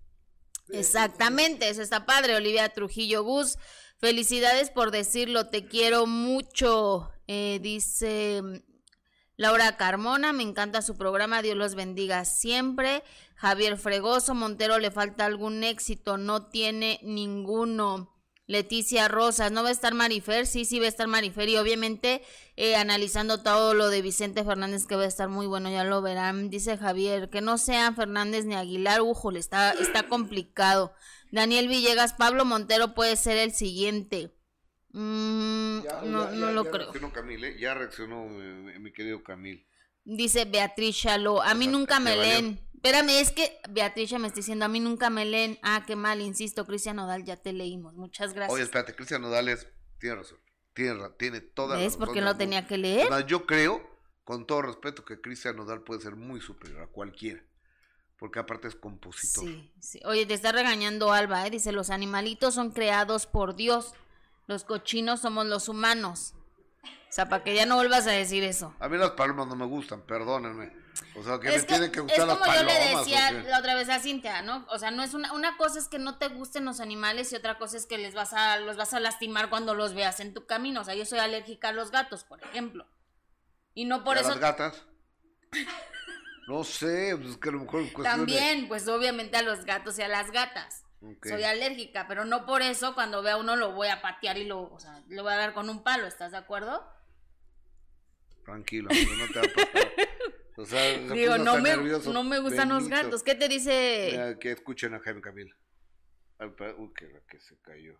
[SPEAKER 2] Exactamente, eso está padre, Olivia Trujillo Gus. Felicidades por decirlo, te quiero mucho. Eh, dice Laura Carmona, me encanta su programa, Dios los bendiga siempre. Javier Fregoso, Montero le falta algún éxito, no tiene ninguno. Leticia Rosas, ¿no va a estar Marifer? Sí, sí va a estar Marifer y obviamente eh, analizando todo lo de Vicente Fernández que va a estar muy bueno, ya lo verán. Dice Javier, que no sean Fernández ni Aguilar, ujole, está, está complicado. Daniel Villegas, Pablo Montero puede ser el siguiente. Mm,
[SPEAKER 1] Ya,
[SPEAKER 2] no,
[SPEAKER 1] ya,
[SPEAKER 2] no
[SPEAKER 1] ya,
[SPEAKER 2] lo creo.
[SPEAKER 1] reaccionó Camil, ¿eh? Ya reaccionó mi, mi querido Camil.
[SPEAKER 2] Dice Beatriz Chaló, a mí nunca me leen. Espérame, es que Beatriz me está diciendo, a mí nunca me leen. Ah, qué mal, insisto, Cristian Nodal, ya te leímos. Muchas gracias.
[SPEAKER 1] Oye, espérate, Cristian Nodales tiene razón. Tiene, tiene toda la
[SPEAKER 2] ¿Ves por qué
[SPEAKER 1] mundo.
[SPEAKER 2] tenía que leer?
[SPEAKER 1] Además, yo creo, con todo respeto, que Cristian Nodal puede ser muy superior a cualquiera. Porque aparte es compositor.
[SPEAKER 2] Sí, sí. Oye, te está regañando Alba, ¿eh? Dice, los animalitos son creados por Dios. Los cochinos somos los humanos. O sea, para que ya no vuelvas a decir eso.
[SPEAKER 1] A mí las palomas no me gustan, perdónenme. O sea, que me
[SPEAKER 2] Es que,
[SPEAKER 1] tienen que
[SPEAKER 2] es
[SPEAKER 1] gustar las
[SPEAKER 2] como yo le
[SPEAKER 1] ¿o
[SPEAKER 2] decía la otra vez a Cintia, ¿no? O sea, no es una, una cosa es que no te gusten los animales y otra cosa es que les vas a, los vas a lastimar cuando los veas en tu camino. O sea, yo soy alérgica a los gatos, por ejemplo. Y no por
[SPEAKER 1] ¿Y a
[SPEAKER 2] eso
[SPEAKER 1] las gatas? No sé, pues es que a lo mejor
[SPEAKER 2] también, pues obviamente a los gatos y a las gatas.
[SPEAKER 1] Ok.
[SPEAKER 2] Soy alérgica, pero no por eso cuando vea uno lo voy a patear y lo, o sea, le voy a dar con un palo, ¿estás de acuerdo?
[SPEAKER 1] Tranquilo, no te va a pasar. O sea, se
[SPEAKER 2] Digo,
[SPEAKER 1] puso
[SPEAKER 2] no me, no me gustan los gatos. ¿Qué te dice?
[SPEAKER 1] Mira, que escuchen a Jaime Camil. Uy, que, que se cayó.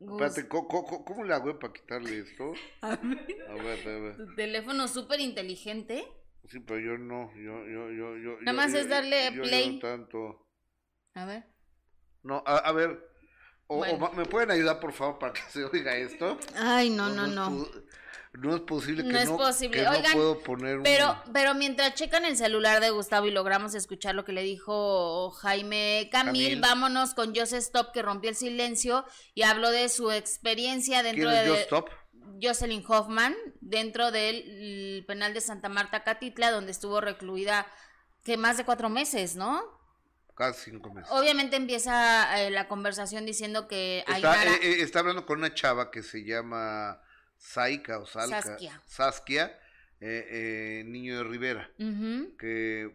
[SPEAKER 1] Espérate, ¿cómo, cómo, cómo le hago para quitarle esto?
[SPEAKER 2] A ver,
[SPEAKER 1] A ver, a ver.
[SPEAKER 2] tu teléfono súper inteligente.
[SPEAKER 1] Sí, pero yo no, yo, yo, yo, yo.
[SPEAKER 2] Nada
[SPEAKER 1] yo-
[SPEAKER 2] más
[SPEAKER 1] yo-
[SPEAKER 2] es darle
[SPEAKER 1] yo- yo
[SPEAKER 2] play.
[SPEAKER 1] no tanto.
[SPEAKER 2] A ver.
[SPEAKER 1] No, a, a ver. O,
[SPEAKER 2] Bueno.
[SPEAKER 1] ¿Me pueden ayudar, por favor, para que se oiga esto?
[SPEAKER 2] Ay, no, no, no.
[SPEAKER 1] No es posible que
[SPEAKER 2] No
[SPEAKER 1] no,
[SPEAKER 2] es posible.
[SPEAKER 1] que no puedo poner un...
[SPEAKER 2] Pero, pero mientras checan el celular de Gustavo y logramos escuchar lo que le dijo Jaime Camil,
[SPEAKER 1] Camil.
[SPEAKER 2] vámonos con Joseph Stop que rompió el silencio y habló de su experiencia dentro
[SPEAKER 1] ¿Quién es
[SPEAKER 2] de
[SPEAKER 1] Just Stop?
[SPEAKER 2] Jocelyn Hoffman dentro del penal de Santa Marta Catitla donde estuvo recluida que más de cuatro meses, ¿no?
[SPEAKER 1] Casi cinco meses.
[SPEAKER 2] Obviamente empieza eh, la conversación diciendo que
[SPEAKER 1] Está,
[SPEAKER 2] Ainara-
[SPEAKER 1] eh, eh, está hablando con una chava que se llama Saika o.
[SPEAKER 2] Saskia.
[SPEAKER 1] Saskia, eh, eh, Niño de Rivera.
[SPEAKER 2] Ujú.
[SPEAKER 1] Que,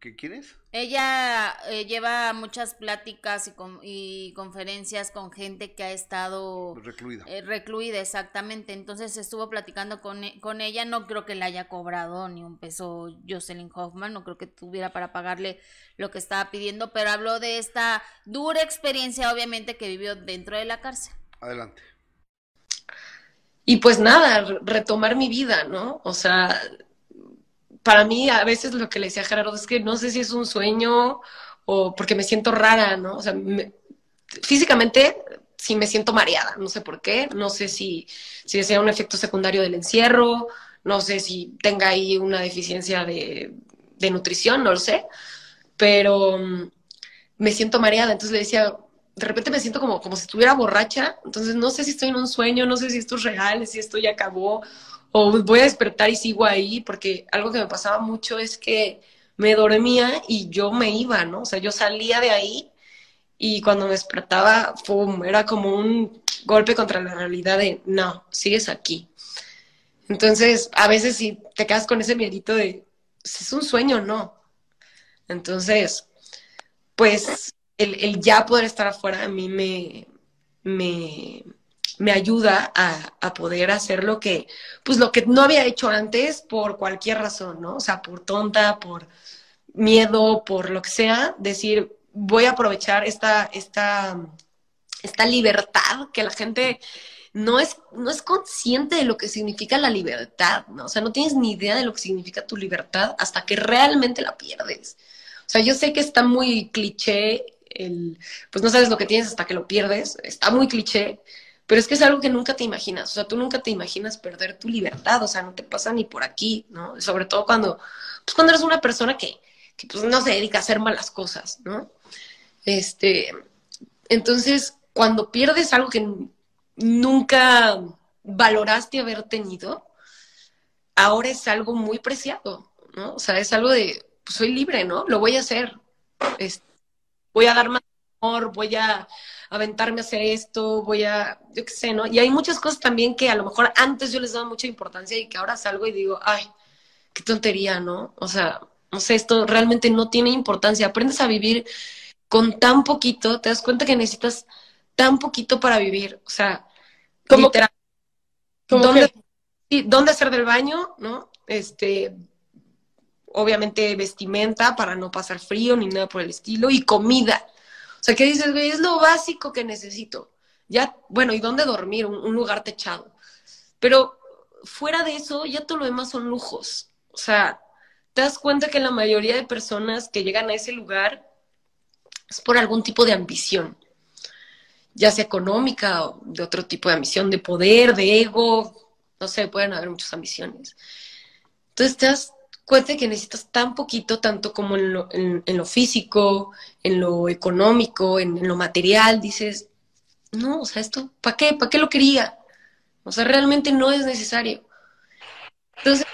[SPEAKER 1] que ¿Quién es?
[SPEAKER 2] Ella eh, lleva muchas pláticas y, con- y conferencias con gente que ha estado
[SPEAKER 1] Recluida.
[SPEAKER 2] recluida, exactamente. Entonces estuvo platicando con, e- con ella. No creo que le haya cobrado ni un peso Jocelyn Hoffman. No creo que tuviera para pagarle lo que estaba pidiendo, pero habló de esta dura experiencia, obviamente, que vivió dentro de la cárcel.
[SPEAKER 1] Adelante.
[SPEAKER 4] Y pues nada, re- retomar mi vida, ¿no? O sea, para mí a veces lo que le decía a Gerardo es que no sé si es un sueño o porque me siento rara, ¿no? O sea, me- físicamente sí me siento mareada, no sé por qué, no sé si, si sea un efecto secundario del encierro, no sé si tenga ahí una deficiencia de, de nutrición, no lo sé, pero mm, me siento mareada, entonces le decía, de repente me siento como, como si estuviera borracha, entonces no sé si estoy en un sueño, no sé si esto es real, si esto ya acabó, o voy a despertar y sigo ahí, porque algo que me pasaba mucho es que me dormía y yo me iba, ¿no? O sea, yo salía de ahí y cuando me despertaba, ¡pum! era como un golpe contra la realidad de, no, sigues aquí. Entonces, a veces si te quedas con ese miedito de, ¿es un sueño no? Entonces, pues el, ya poder estar afuera a mí me, me, me ayuda a, a poder hacer lo que, pues lo que no había hecho antes por cualquier razón, ¿no? O sea, por tonta, por miedo, por lo que sea, decir, voy a aprovechar esta, esta, esta libertad que la gente no es, no es consciente de lo que significa la libertad, ¿no? O sea, no tienes ni idea de lo que significa tu libertad hasta que realmente la pierdes. O sea, yo sé que está muy cliché pues no sabes lo que tienes hasta que lo pierdes, está muy cliché, pero es que es algo que nunca te imaginas, o sea, tú nunca te imaginas perder tu libertad, o sea, no te pasa ni por aquí, ¿no? Sobre todo cuando, pues cuando eres una persona que, pues no se dedica a hacer malas cosas, ¿no? Este, entonces, cuando pierdes algo que nunca valoraste haber tenido, ahora es algo muy preciado, ¿no? O sea, es algo de, pues soy libre, ¿no? Lo voy a hacer. Voy a dar más amor, voy a aventarme a hacer esto, voy a, yo qué sé, ¿no? Y hay muchas cosas también que a lo mejor antes yo les daba mucha importancia y que ahora salgo y digo, ay, qué tontería, ¿no? O sea, no sé, esto realmente no tiene importancia. Aprendes a vivir con tan poquito, te das cuenta que necesitas tan poquito para vivir, o sea,
[SPEAKER 5] como
[SPEAKER 4] literal. ¿Dónde, ¿Dónde hacer del baño, no? Este, obviamente vestimenta para no pasar frío ni nada por el estilo, y comida. O sea, ¿qué dices, güey? Es lo básico que necesito. Ya, bueno, ¿y dónde dormir? Un, un, lugar techado. Pero fuera de eso, ya todo lo demás son lujos. O sea, te das cuenta que la mayoría de personas que llegan a ese lugar es por algún tipo de ambición, ya sea económica o de otro tipo de ambición, de poder, de ego, no sé, pueden haber muchas ambiciones. Entonces te das cuenta que necesitas tan poquito, tanto como en lo, en, lo físico, en lo económico, en, en, lo material, dices, no, o sea, esto, ¿para qué? ¿Para qué lo quería? O sea, realmente no es necesario. Entonces,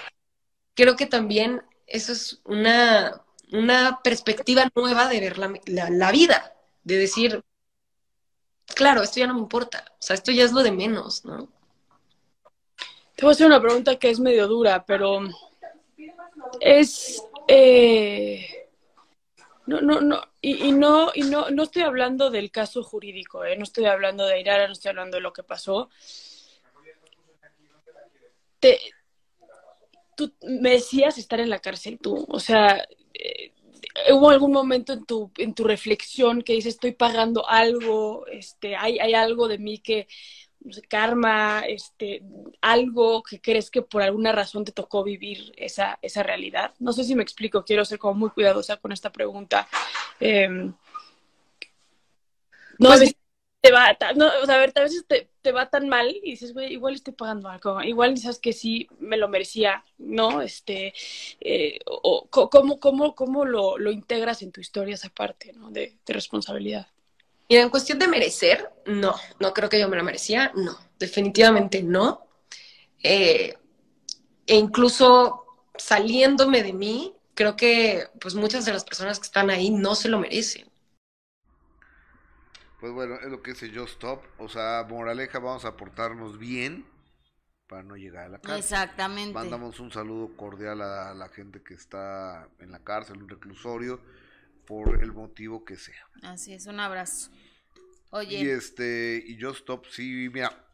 [SPEAKER 4] creo que también eso es una, una perspectiva nueva de ver la, la, la, vida, de decir, claro, esto ya no me importa, o sea, esto ya es lo de menos, ¿no?
[SPEAKER 5] Te voy a hacer una pregunta que es medio dura, pero es... Eh, no, no, no, y, no, y no, no estoy hablando del caso jurídico, ¿eh? no estoy hablando de Irara, no estoy hablando de lo que pasó. Te, tú me decías estar en la cárcel, tú, o sea, eh, hubo algún momento en tu, en tu reflexión que dices, estoy pagando algo, este, hay, hay algo de mí que, no sé, karma, este, algo que crees que por alguna razón te tocó vivir esa, esa realidad. No sé si me explico, quiero ser como muy cuidadosa con esta pregunta. Eh, no, pues, te va, no, o sea, a ver, a veces te, te va tan mal y dices, güey, igual estoy pagando algo, igual sabes que sí me lo merecía, ¿no? Este, eh, o, ¿cómo, cómo, cómo lo, lo, integras en tu historia esa parte, ¿no? De, de responsabilidad.
[SPEAKER 4] Mira, en cuestión de merecer, no, no creo que yo me lo merecía, no, definitivamente no. Eh, e incluso saliéndome de mí, creo que pues muchas de las personas que están ahí no se lo merecen.
[SPEAKER 1] Pues bueno, es lo que dice Yo Stop, o sea, moraleja, vamos a portarnos bien para no llegar a la cárcel.
[SPEAKER 2] Exactamente.
[SPEAKER 1] Mandamos un saludo cordial a la gente que está en la cárcel, en un reclusorio por el motivo que sea.
[SPEAKER 2] Así es, un abrazo. Oye.
[SPEAKER 1] Y este, y Just Stop, sí, mira,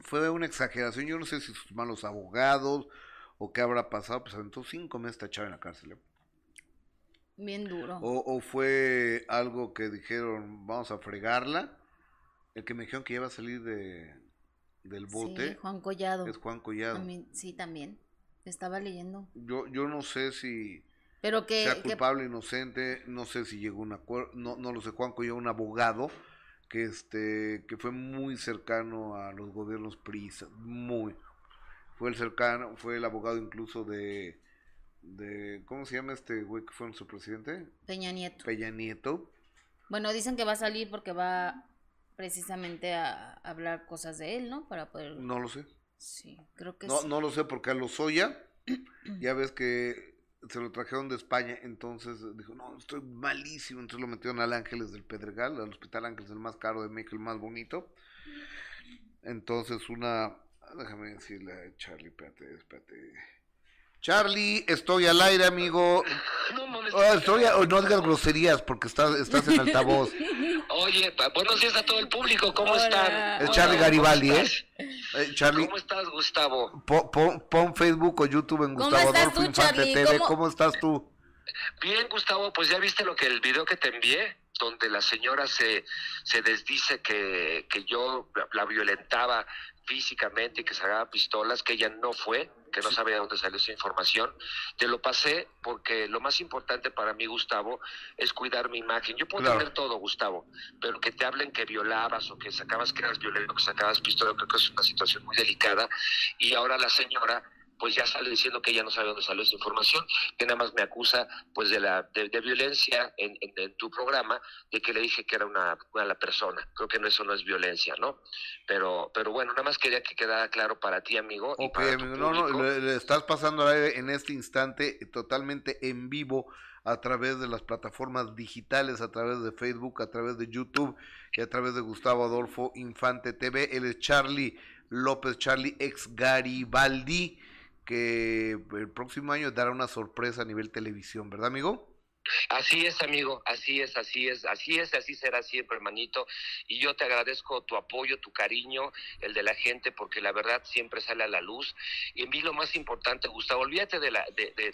[SPEAKER 1] fue una exageración. Yo no sé si sus malos abogados o qué habrá pasado, pues aventó cinco meses tachado en la cárcel. ¿eh?
[SPEAKER 2] Bien duro.
[SPEAKER 1] O, o, fue algo que dijeron, vamos a fregarla. El que me dijeron que iba a salir de, del bote.
[SPEAKER 2] Sí, Juan Collado.
[SPEAKER 1] Es Juan Collado.
[SPEAKER 2] También, sí, también. Estaba leyendo.
[SPEAKER 1] Yo, yo no sé si
[SPEAKER 2] pero que,
[SPEAKER 1] sea culpable inocente, no sé si llegó un acuerdo, no, no lo sé, Juanco llegó un abogado que este que fue muy cercano a los gobiernos PRISA, muy fue el cercano, fue el abogado incluso de de ¿cómo se llama este güey que fue nuestro presidente?
[SPEAKER 2] Peña Nieto.
[SPEAKER 1] Peña Nieto.
[SPEAKER 2] Bueno, dicen que va a salir porque va precisamente a hablar cosas de él, ¿no? Para poder
[SPEAKER 1] No lo sé.
[SPEAKER 2] Sí, creo que
[SPEAKER 1] no,
[SPEAKER 2] sí.
[SPEAKER 1] No lo sé porque a Lozoya ya ves que se lo trajeron de España, entonces dijo, no, estoy malísimo, entonces lo metieron al Ángeles del Pedregal, al Hospital Ángeles, el más caro de México, el más bonito. Entonces una, déjame decirle a Charlie, espérate, espérate. Charlie, estoy al aire, amigo.
[SPEAKER 6] No, mames,
[SPEAKER 1] oh, estoy a, oh, no digas groserías porque estás, estás en altavoz.
[SPEAKER 6] Oye, buenos días a todo el público, ¿cómo
[SPEAKER 2] Hola.
[SPEAKER 6] están?
[SPEAKER 1] Es
[SPEAKER 6] Hola,
[SPEAKER 1] Charlie Garibaldi,
[SPEAKER 6] ¿cómo
[SPEAKER 1] ¿eh?
[SPEAKER 6] estás?
[SPEAKER 1] Eh, Charlie,
[SPEAKER 6] ¿Cómo estás, Gustavo?
[SPEAKER 1] pon, pon, pon Facebook o YouTube en
[SPEAKER 2] ¿Cómo
[SPEAKER 1] Gustavo
[SPEAKER 2] estás
[SPEAKER 1] Adolfo
[SPEAKER 2] tú,
[SPEAKER 1] Infante
[SPEAKER 2] Charlie?
[SPEAKER 1] TV.
[SPEAKER 2] ¿Cómo-
[SPEAKER 1] ¿Cómo estás tú?
[SPEAKER 6] Bien, Gustavo, pues ya viste lo que el video que te envié, donde la señora se, se desdice que, que yo la violentaba físicamente y que sacaba pistolas, que ella no fue, que no sabía de dónde salió esa información. Te lo pasé porque lo más importante para mí, Gustavo, es cuidar mi imagen. Yo puedo
[SPEAKER 1] Claro.
[SPEAKER 6] tener todo, Gustavo, pero que te hablen que violabas o que sacabas que eras violento, que sacabas pistola, creo que es una situación muy delicada. Y ahora la señora pues ya sale diciendo que ella no sabe dónde salió esa información, que nada más me acusa pues de la de, de violencia en, en- en tu programa, de que le dije que era una mala persona. Creo que no, eso no es violencia, ¿no? Pero, pero bueno, nada más quería que quedara claro para ti, amigo. y
[SPEAKER 1] Ok,
[SPEAKER 6] para tu
[SPEAKER 1] no, no, le, le estás pasando en este instante totalmente en vivo a través de las plataformas digitales, a través de Facebook, a través de YouTube y a través de Gustavo Adolfo Infante TV. Él es Charlie López, Charlie ex Garibaldi, que el próximo año dará una sorpresa a nivel televisión, ¿verdad, amigo?
[SPEAKER 6] Así es, amigo, así es, así es, así es, así será siempre, hermanito. Y yo te agradezco tu apoyo, tu cariño, el de la gente, porque la verdad siempre sale a la luz. Y en mí lo más importante, Gustavo, olvídate de,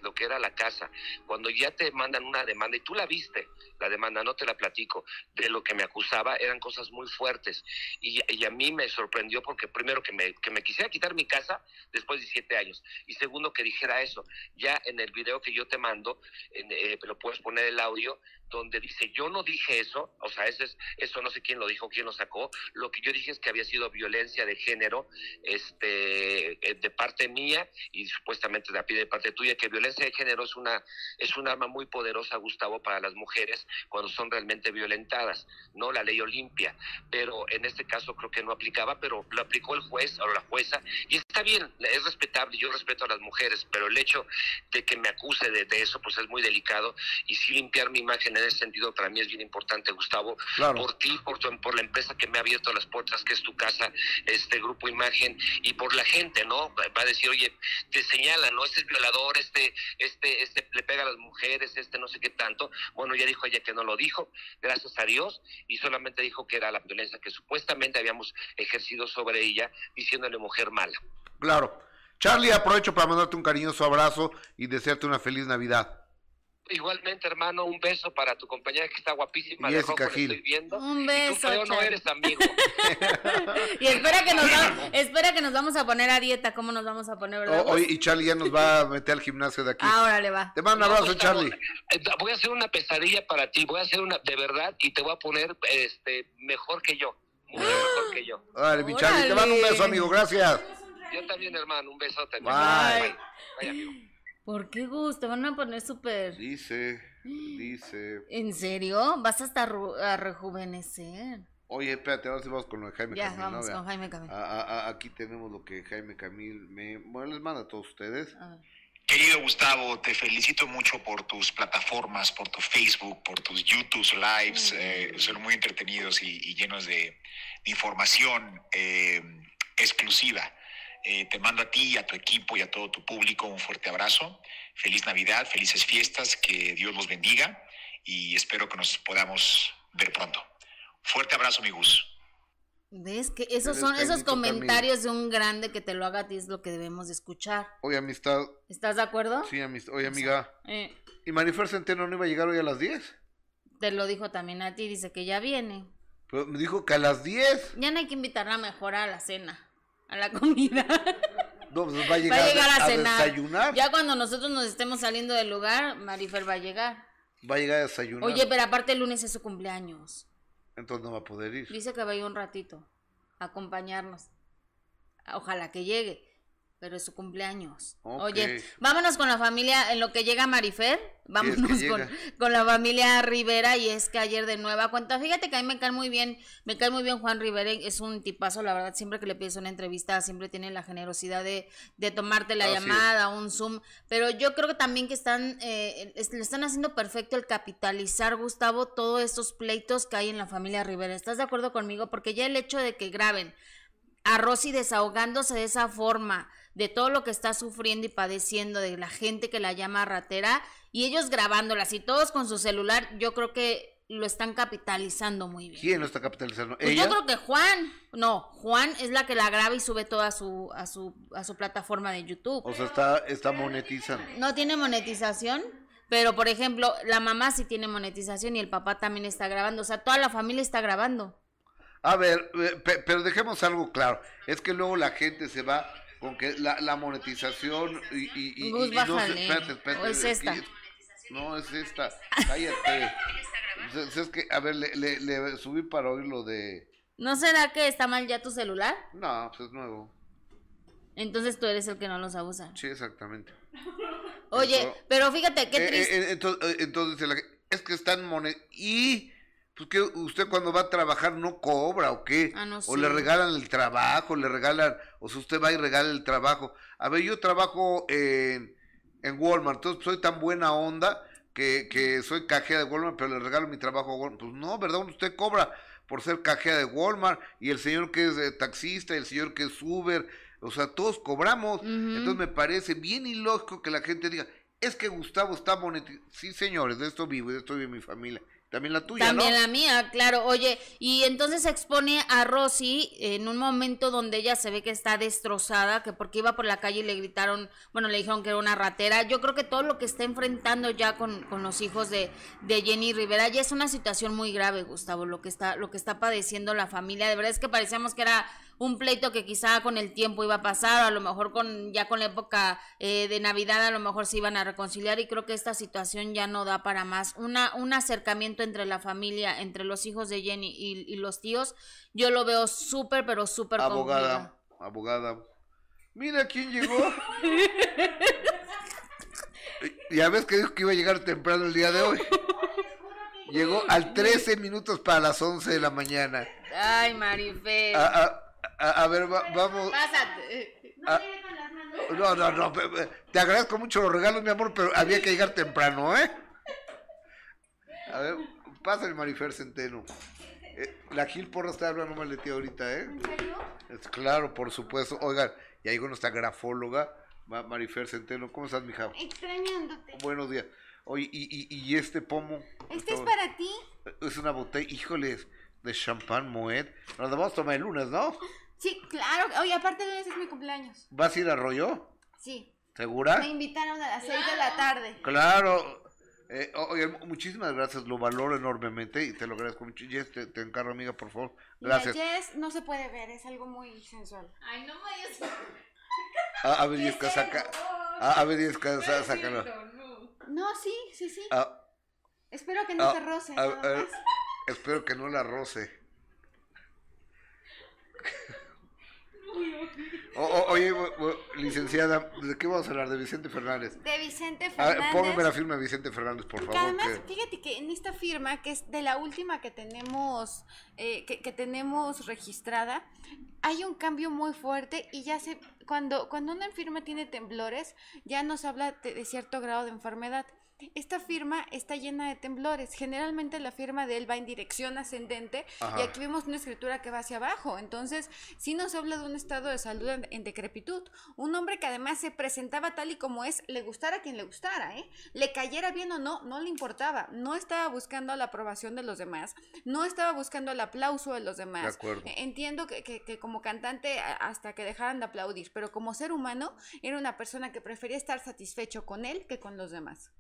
[SPEAKER 6] lo que era la casa. Cuando ya te mandan una demanda, y tú la viste, la demanda, no te la platico, de lo que me acusaba, eran cosas muy fuertes. Y, a mí me sorprendió porque primero que me, que me quisiera quitar mi casa después de siete años. Y segundo que dijera eso. Ya en el video que yo te mando, en, eh, lo puedes poner el audio donde dice yo no dije eso, o sea, eso es, eso no sé quién lo dijo, quién lo sacó, lo que yo dije es que había sido violencia de género, este, eh, de parte mía y supuestamente de, de parte tuya, que violencia de género es una, es un arma muy poderosa, Gustavo, para las mujeres cuando son realmente violentadas, no la ley Olimpia, pero en este caso creo que no aplicaba, pero lo aplicó el juez o la jueza. Y está bien, es respetable, yo respeto a las mujeres, pero el hecho de que me acuse de, de eso, pues es muy delicado. Y sí limpiar mi imagen en ese sentido para mí es bien importante, Gustavo,
[SPEAKER 1] Claro.
[SPEAKER 6] por ti, por, tu- por la empresa que me ha abierto las puertas, que es tu casa, este grupo Imagen, y por la gente, ¿no? Va a decir, oye, te señalan, ¿no? Este es violador, este, este, este le pega a las mujeres, este no sé qué tanto. Bueno, ya dijo ella que no lo dijo, gracias a Dios, y solamente dijo que era la violencia que supuestamente habíamos ejercido sobre ella, diciéndole mujer mala.
[SPEAKER 1] Claro. Charlie, aprovecho para mandarte un cariñoso abrazo y desearte una feliz Navidad.
[SPEAKER 6] Igualmente, hermano, un beso para tu compañera que está guapísima. de
[SPEAKER 1] Jessica
[SPEAKER 6] rojo,
[SPEAKER 1] Gil.
[SPEAKER 6] estoy viendo.
[SPEAKER 2] Un
[SPEAKER 6] Y
[SPEAKER 2] beso,
[SPEAKER 6] tú, feo, no eres amigo.
[SPEAKER 2] Y espera que nos va- espera que nos vamos a poner a dieta, ¿cómo nos vamos a poner, verdad?
[SPEAKER 1] O- oye, y Charlie ya nos va a meter al gimnasio de aquí.
[SPEAKER 2] Ahora le va.
[SPEAKER 1] Te mando un
[SPEAKER 6] No,
[SPEAKER 1] abrazo, Charlie.
[SPEAKER 6] eh, Voy a hacer una pesadilla para ti, voy a hacer una de verdad y te voy a poner este mejor que yo. Mucho mejor que yo.
[SPEAKER 1] Dale, mi Charlie, te mando un beso, amigo, gracias.
[SPEAKER 6] Yo también, hermano, un besote.
[SPEAKER 1] Bye.
[SPEAKER 6] Bye, Bye, amigo.
[SPEAKER 2] ¿Por qué gusto? Van a poner súper...
[SPEAKER 1] Dice, dice.
[SPEAKER 2] ¿En serio? ¿Vas hasta ru- a rejuvenecer?
[SPEAKER 1] Oye, espérate, ahora sí vamos con lo de Jaime
[SPEAKER 2] Ya,
[SPEAKER 1] Camil.
[SPEAKER 2] vamos
[SPEAKER 1] ¿no?
[SPEAKER 2] con
[SPEAKER 1] Vea.
[SPEAKER 2] Jaime Camil.
[SPEAKER 1] A- a- a- aquí tenemos lo que Jaime Camil me. Bueno, les manda a todos ustedes.
[SPEAKER 2] A ver.
[SPEAKER 7] Querido Gustavo, te felicito mucho por tus plataformas, por tu Facebook, por tus YouTube lives. eh, son muy entretenidos y, y llenos de, de información eh, exclusiva. Eh, te mando a ti, a tu equipo y a todo tu público un fuerte abrazo. Feliz Navidad, felices fiestas, que Dios los bendiga y espero que nos podamos ver pronto. Fuerte abrazo, mi Gus.
[SPEAKER 2] ¿Ves? Que esos son esos comentarios de un grande que te lo haga a ti es lo que debemos de escuchar.
[SPEAKER 1] Oye, amistad.
[SPEAKER 2] ¿Estás de acuerdo?
[SPEAKER 1] Sí, amistad. Oye, amiga.
[SPEAKER 2] Eh,
[SPEAKER 1] ¿Y Marifer Centeno no iba a llegar hoy a las 10?
[SPEAKER 2] te lo dijo también a ti, dice que ya viene.
[SPEAKER 1] Pero me dijo que a las 10.
[SPEAKER 2] Ya no hay que invitarla mejor a la cena, a la comida.
[SPEAKER 1] No, pues va a llegar,
[SPEAKER 2] va a llegar a,
[SPEAKER 1] a
[SPEAKER 2] cenar.
[SPEAKER 1] desayunar.
[SPEAKER 2] Ya cuando nosotros nos estemos saliendo del lugar, Marifer va a llegar.
[SPEAKER 1] Va a llegar a desayunar.
[SPEAKER 2] Oye, pero aparte el lunes es su cumpleaños.
[SPEAKER 1] Entonces no va a poder ir.
[SPEAKER 2] Dice que va a ir un ratito a acompañarnos. Ojalá que llegue, pero es su cumpleaños. Oye, vámonos con la familia, en lo que llega Marifer, vámonos
[SPEAKER 1] que
[SPEAKER 2] con,
[SPEAKER 1] llega.
[SPEAKER 2] con la familia Rivera y es que ayer de nueva cuenta, fíjate que a mí me cae muy bien, me cae muy bien Juan Rivera, es un tipazo, la verdad, siempre que le pides una entrevista, siempre tiene la generosidad de, de tomarte la llamada, un Zoom, pero yo creo que también que están, eh, es- le están haciendo perfecto el capitalizar, Gustavo, todos estos pleitos que hay en la familia Rivera. ¿Estás de acuerdo conmigo? Porque ya el hecho de que graben a Rosy desahogándose de esa forma, de todo lo que está sufriendo y padeciendo, de la gente que la llama ratera, y ellos grabándolas y todos con su celular, yo creo que lo están capitalizando muy bien.
[SPEAKER 1] ¿Quién lo está capitalizando?
[SPEAKER 2] Pues
[SPEAKER 1] ¿Ella?
[SPEAKER 2] yo creo que Juan, no, Juan es la que la graba y sube toda su, a su, a su plataforma de YouTube.
[SPEAKER 1] O sea, está, está monetizando.
[SPEAKER 2] No tiene monetización, pero por ejemplo, la mamá sí tiene monetización y el papá también está grabando, o sea, toda la familia está grabando.
[SPEAKER 1] A ver, eh, pe- pero dejemos algo claro. Es que luego la gente se va con que la, la monetización y, y, y- no
[SPEAKER 2] bájale.
[SPEAKER 1] espérate, espérate,
[SPEAKER 2] ¿O es
[SPEAKER 1] aquí
[SPEAKER 2] esta?
[SPEAKER 1] No, es esta. Cállate. Es, es que, a ver, le, le, le subí para oír lo de...
[SPEAKER 2] ¿No será que está mal ya tu celular?
[SPEAKER 1] No, pues es nuevo.
[SPEAKER 2] Entonces tú eres el que no los abusa.
[SPEAKER 1] Sí, exactamente.
[SPEAKER 2] Oye,
[SPEAKER 1] Eso-
[SPEAKER 2] pero fíjate qué
[SPEAKER 1] Eh,
[SPEAKER 2] triste.
[SPEAKER 1] eh, entonces, eh, entonces la- es que están monet y que usted cuando va a trabajar no cobra o qué
[SPEAKER 2] Ah, no,
[SPEAKER 1] o le regalan el trabajo le regalan o si usted va y regala el trabajo a ver yo trabajo en, en Walmart entonces soy tan buena onda que, que soy cajera de Walmart pero le regalo mi trabajo a Walmart. Pues no verdad usted cobra por ser cajera de Walmart y el señor que es eh, taxista y el señor que es Uber o sea todos cobramos. Entonces me parece bien ilógico que la gente diga, es que Gustavo está monetizando. Sí, señores, de esto vivo, de esto vive mi familia. También la tuya,
[SPEAKER 2] También
[SPEAKER 1] ¿no?
[SPEAKER 2] la mía, claro. Oye, y entonces expone a Rosy en un momento donde ella se ve que está destrozada, que porque iba por la calle y le gritaron, bueno, le dijeron que era una ratera. Yo creo que todo lo que está enfrentando ya con, con los hijos de, de Jenny Rivera ya es una situación muy grave, Gustavo, lo que está, lo que está padeciendo la familia. De verdad es que parecíamos que era un pleito que quizá con el tiempo iba a pasar, o a lo mejor con ya con la época eh, de Navidad a lo mejor se iban a reconciliar y creo que esta situación ya no da para más. Una, un acercamiento entre la familia, entre los hijos de Jenny y, y los tíos, yo lo veo súper, pero súper
[SPEAKER 1] Abogada,
[SPEAKER 2] complicado.
[SPEAKER 1] abogada. Mira quién llegó. ya ves que dijo que iba a llegar temprano el día de hoy. Llegó al 13 minutos para las 11 de la mañana.
[SPEAKER 2] Ay, Marife.
[SPEAKER 1] A, a- a- a ver, va- vamos.
[SPEAKER 2] Pásate.
[SPEAKER 1] No, no, no. pe- pe- Te agradezco mucho los regalos, mi amor, pero había que llegar temprano, ¿eh? A ver, pásale, Marifer Centeno. Eh, la Gil Porra está hablando mal de ti ahorita, ¿eh? Es claro, por supuesto. Oigan, ya llegó nuestra grafóloga, Ma- Marifer Centeno. ¿Cómo estás, mija?
[SPEAKER 8] Extrañándote.
[SPEAKER 1] Buenos días. Oye, ¿y, y, y este pomo?
[SPEAKER 8] Este es para ti.
[SPEAKER 1] Es una botella, híjoles, de champán Moet. Nos la vamos a tomar el lunes, ¿no?
[SPEAKER 8] Sí, claro. Oye, aparte de lunes es mi cumpleaños.
[SPEAKER 1] ¿Vas a ir a Rollo?
[SPEAKER 8] Sí.
[SPEAKER 1] ¿Segura?
[SPEAKER 8] Me invitaron a las 6 de la tarde.
[SPEAKER 1] Claro. Eh, oye, muchísimas gracias, lo valoro enormemente y te lo agradezco mucho. Jess, te, te encargo, amiga, por favor. Gracias.
[SPEAKER 8] La Jess no se puede ver, es algo muy sensual.
[SPEAKER 2] Ay, no me
[SPEAKER 1] Ah, a ver, Jessica, saca. Ah, a ver, Jessica, sa- sácalo.
[SPEAKER 8] No, sí, sí, sí.
[SPEAKER 1] Ah,
[SPEAKER 8] Espero que no
[SPEAKER 1] ah,
[SPEAKER 8] se roce.
[SPEAKER 1] ah,
[SPEAKER 8] nada
[SPEAKER 1] ah,
[SPEAKER 8] más.
[SPEAKER 1] Espero que no la roce. O- o- oye, o- licenciada, ¿de qué vamos a hablar? De Vicente Fernández.
[SPEAKER 8] De Vicente Fernández.
[SPEAKER 1] Ah, póngame la firma de Vicente Fernández, por favor.
[SPEAKER 8] además,
[SPEAKER 1] que-
[SPEAKER 8] fíjate que en esta firma, que es de la última que tenemos, eh, que, que tenemos registrada, hay un cambio muy fuerte y ya se, cuando, cuando una firma tiene temblores, ya nos habla de, de cierto grado de enfermedad. Esta firma está llena de temblores. Generalmente la firma de él va en dirección ascendente
[SPEAKER 1] Ajá.
[SPEAKER 8] y aquí vemos una escritura que va hacia abajo. Entonces, sí nos habla de un estado de salud en, en decrepitud. Un hombre que además se presentaba tal y como es, le gustara a quien le gustara, ¿eh? Le cayera bien o no, no le importaba. No estaba buscando la aprobación de los demás, no estaba buscando el aplauso de los demás.
[SPEAKER 1] De acuerdo.
[SPEAKER 8] Eh, Entiendo que, que- que como cantante hasta que dejaran de aplaudir, pero como ser humano era una persona que prefería estar satisfecho con él que con los demás.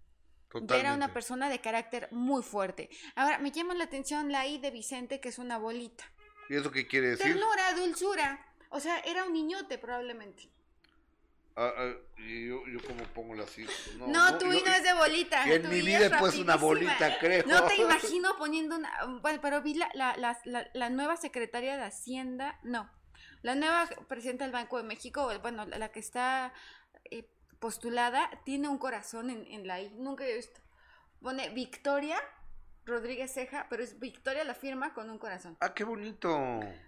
[SPEAKER 8] Era una persona de carácter muy fuerte. Ahora, me llama la atención la I de Vicente, que es una bolita.
[SPEAKER 1] ¿Y eso qué quiere decir?
[SPEAKER 8] Ternura, dulzura. O sea, era un niñote probablemente.
[SPEAKER 1] Ah, ah, y yo, yo como pongo la así.
[SPEAKER 8] No, tu
[SPEAKER 1] yo-
[SPEAKER 8] I no es de bolita.
[SPEAKER 1] en mi
[SPEAKER 8] I
[SPEAKER 1] vida
[SPEAKER 8] es
[SPEAKER 1] una bolita, creo.
[SPEAKER 8] No te imagino poniendo una... Bueno, pero vi la, la, la, la- nueva secretaria de Hacienda. No. La nueva presidenta del Banco de México, bueno, la, la que está eh, postulada, tiene un corazón en, en la I. Nunca he visto. Pone Victoria Rodríguez Ceja, pero es Victoria la firma con un corazón.
[SPEAKER 1] Ah, qué bonito.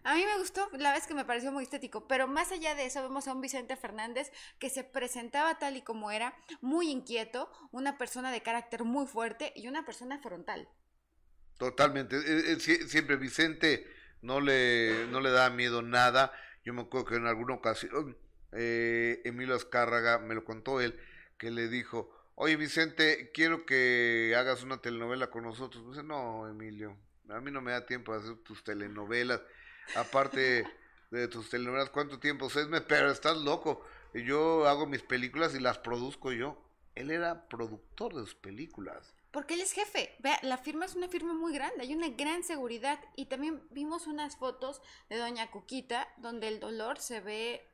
[SPEAKER 8] A mí me gustó, la vez que me pareció muy estético, pero más allá de eso vemos a un Vicente Fernández que se presentaba tal y como era, muy inquieto, una persona de carácter muy fuerte y una persona frontal.
[SPEAKER 1] Totalmente. Eh, eh, sie- siempre Vicente no le, no le da miedo nada. Yo me acuerdo que en alguna ocasión eh, Emilio Azcárraga me lo contó él, que le dijo, oye Vicente, quiero que hagas una telenovela con nosotros. Dice, no, Emilio, a mí no me da tiempo de hacer tus telenovelas. Aparte de tus telenovelas, ¿cuánto tiempo es? Pero estás loco. Yo hago mis películas y las produzco yo. él era productor de sus películas.
[SPEAKER 8] Porque él es jefe. Vea, la firma es una firma muy grande, hay una gran seguridad. Y también vimos unas fotos de Doña Cuquita, donde el dolor se ve.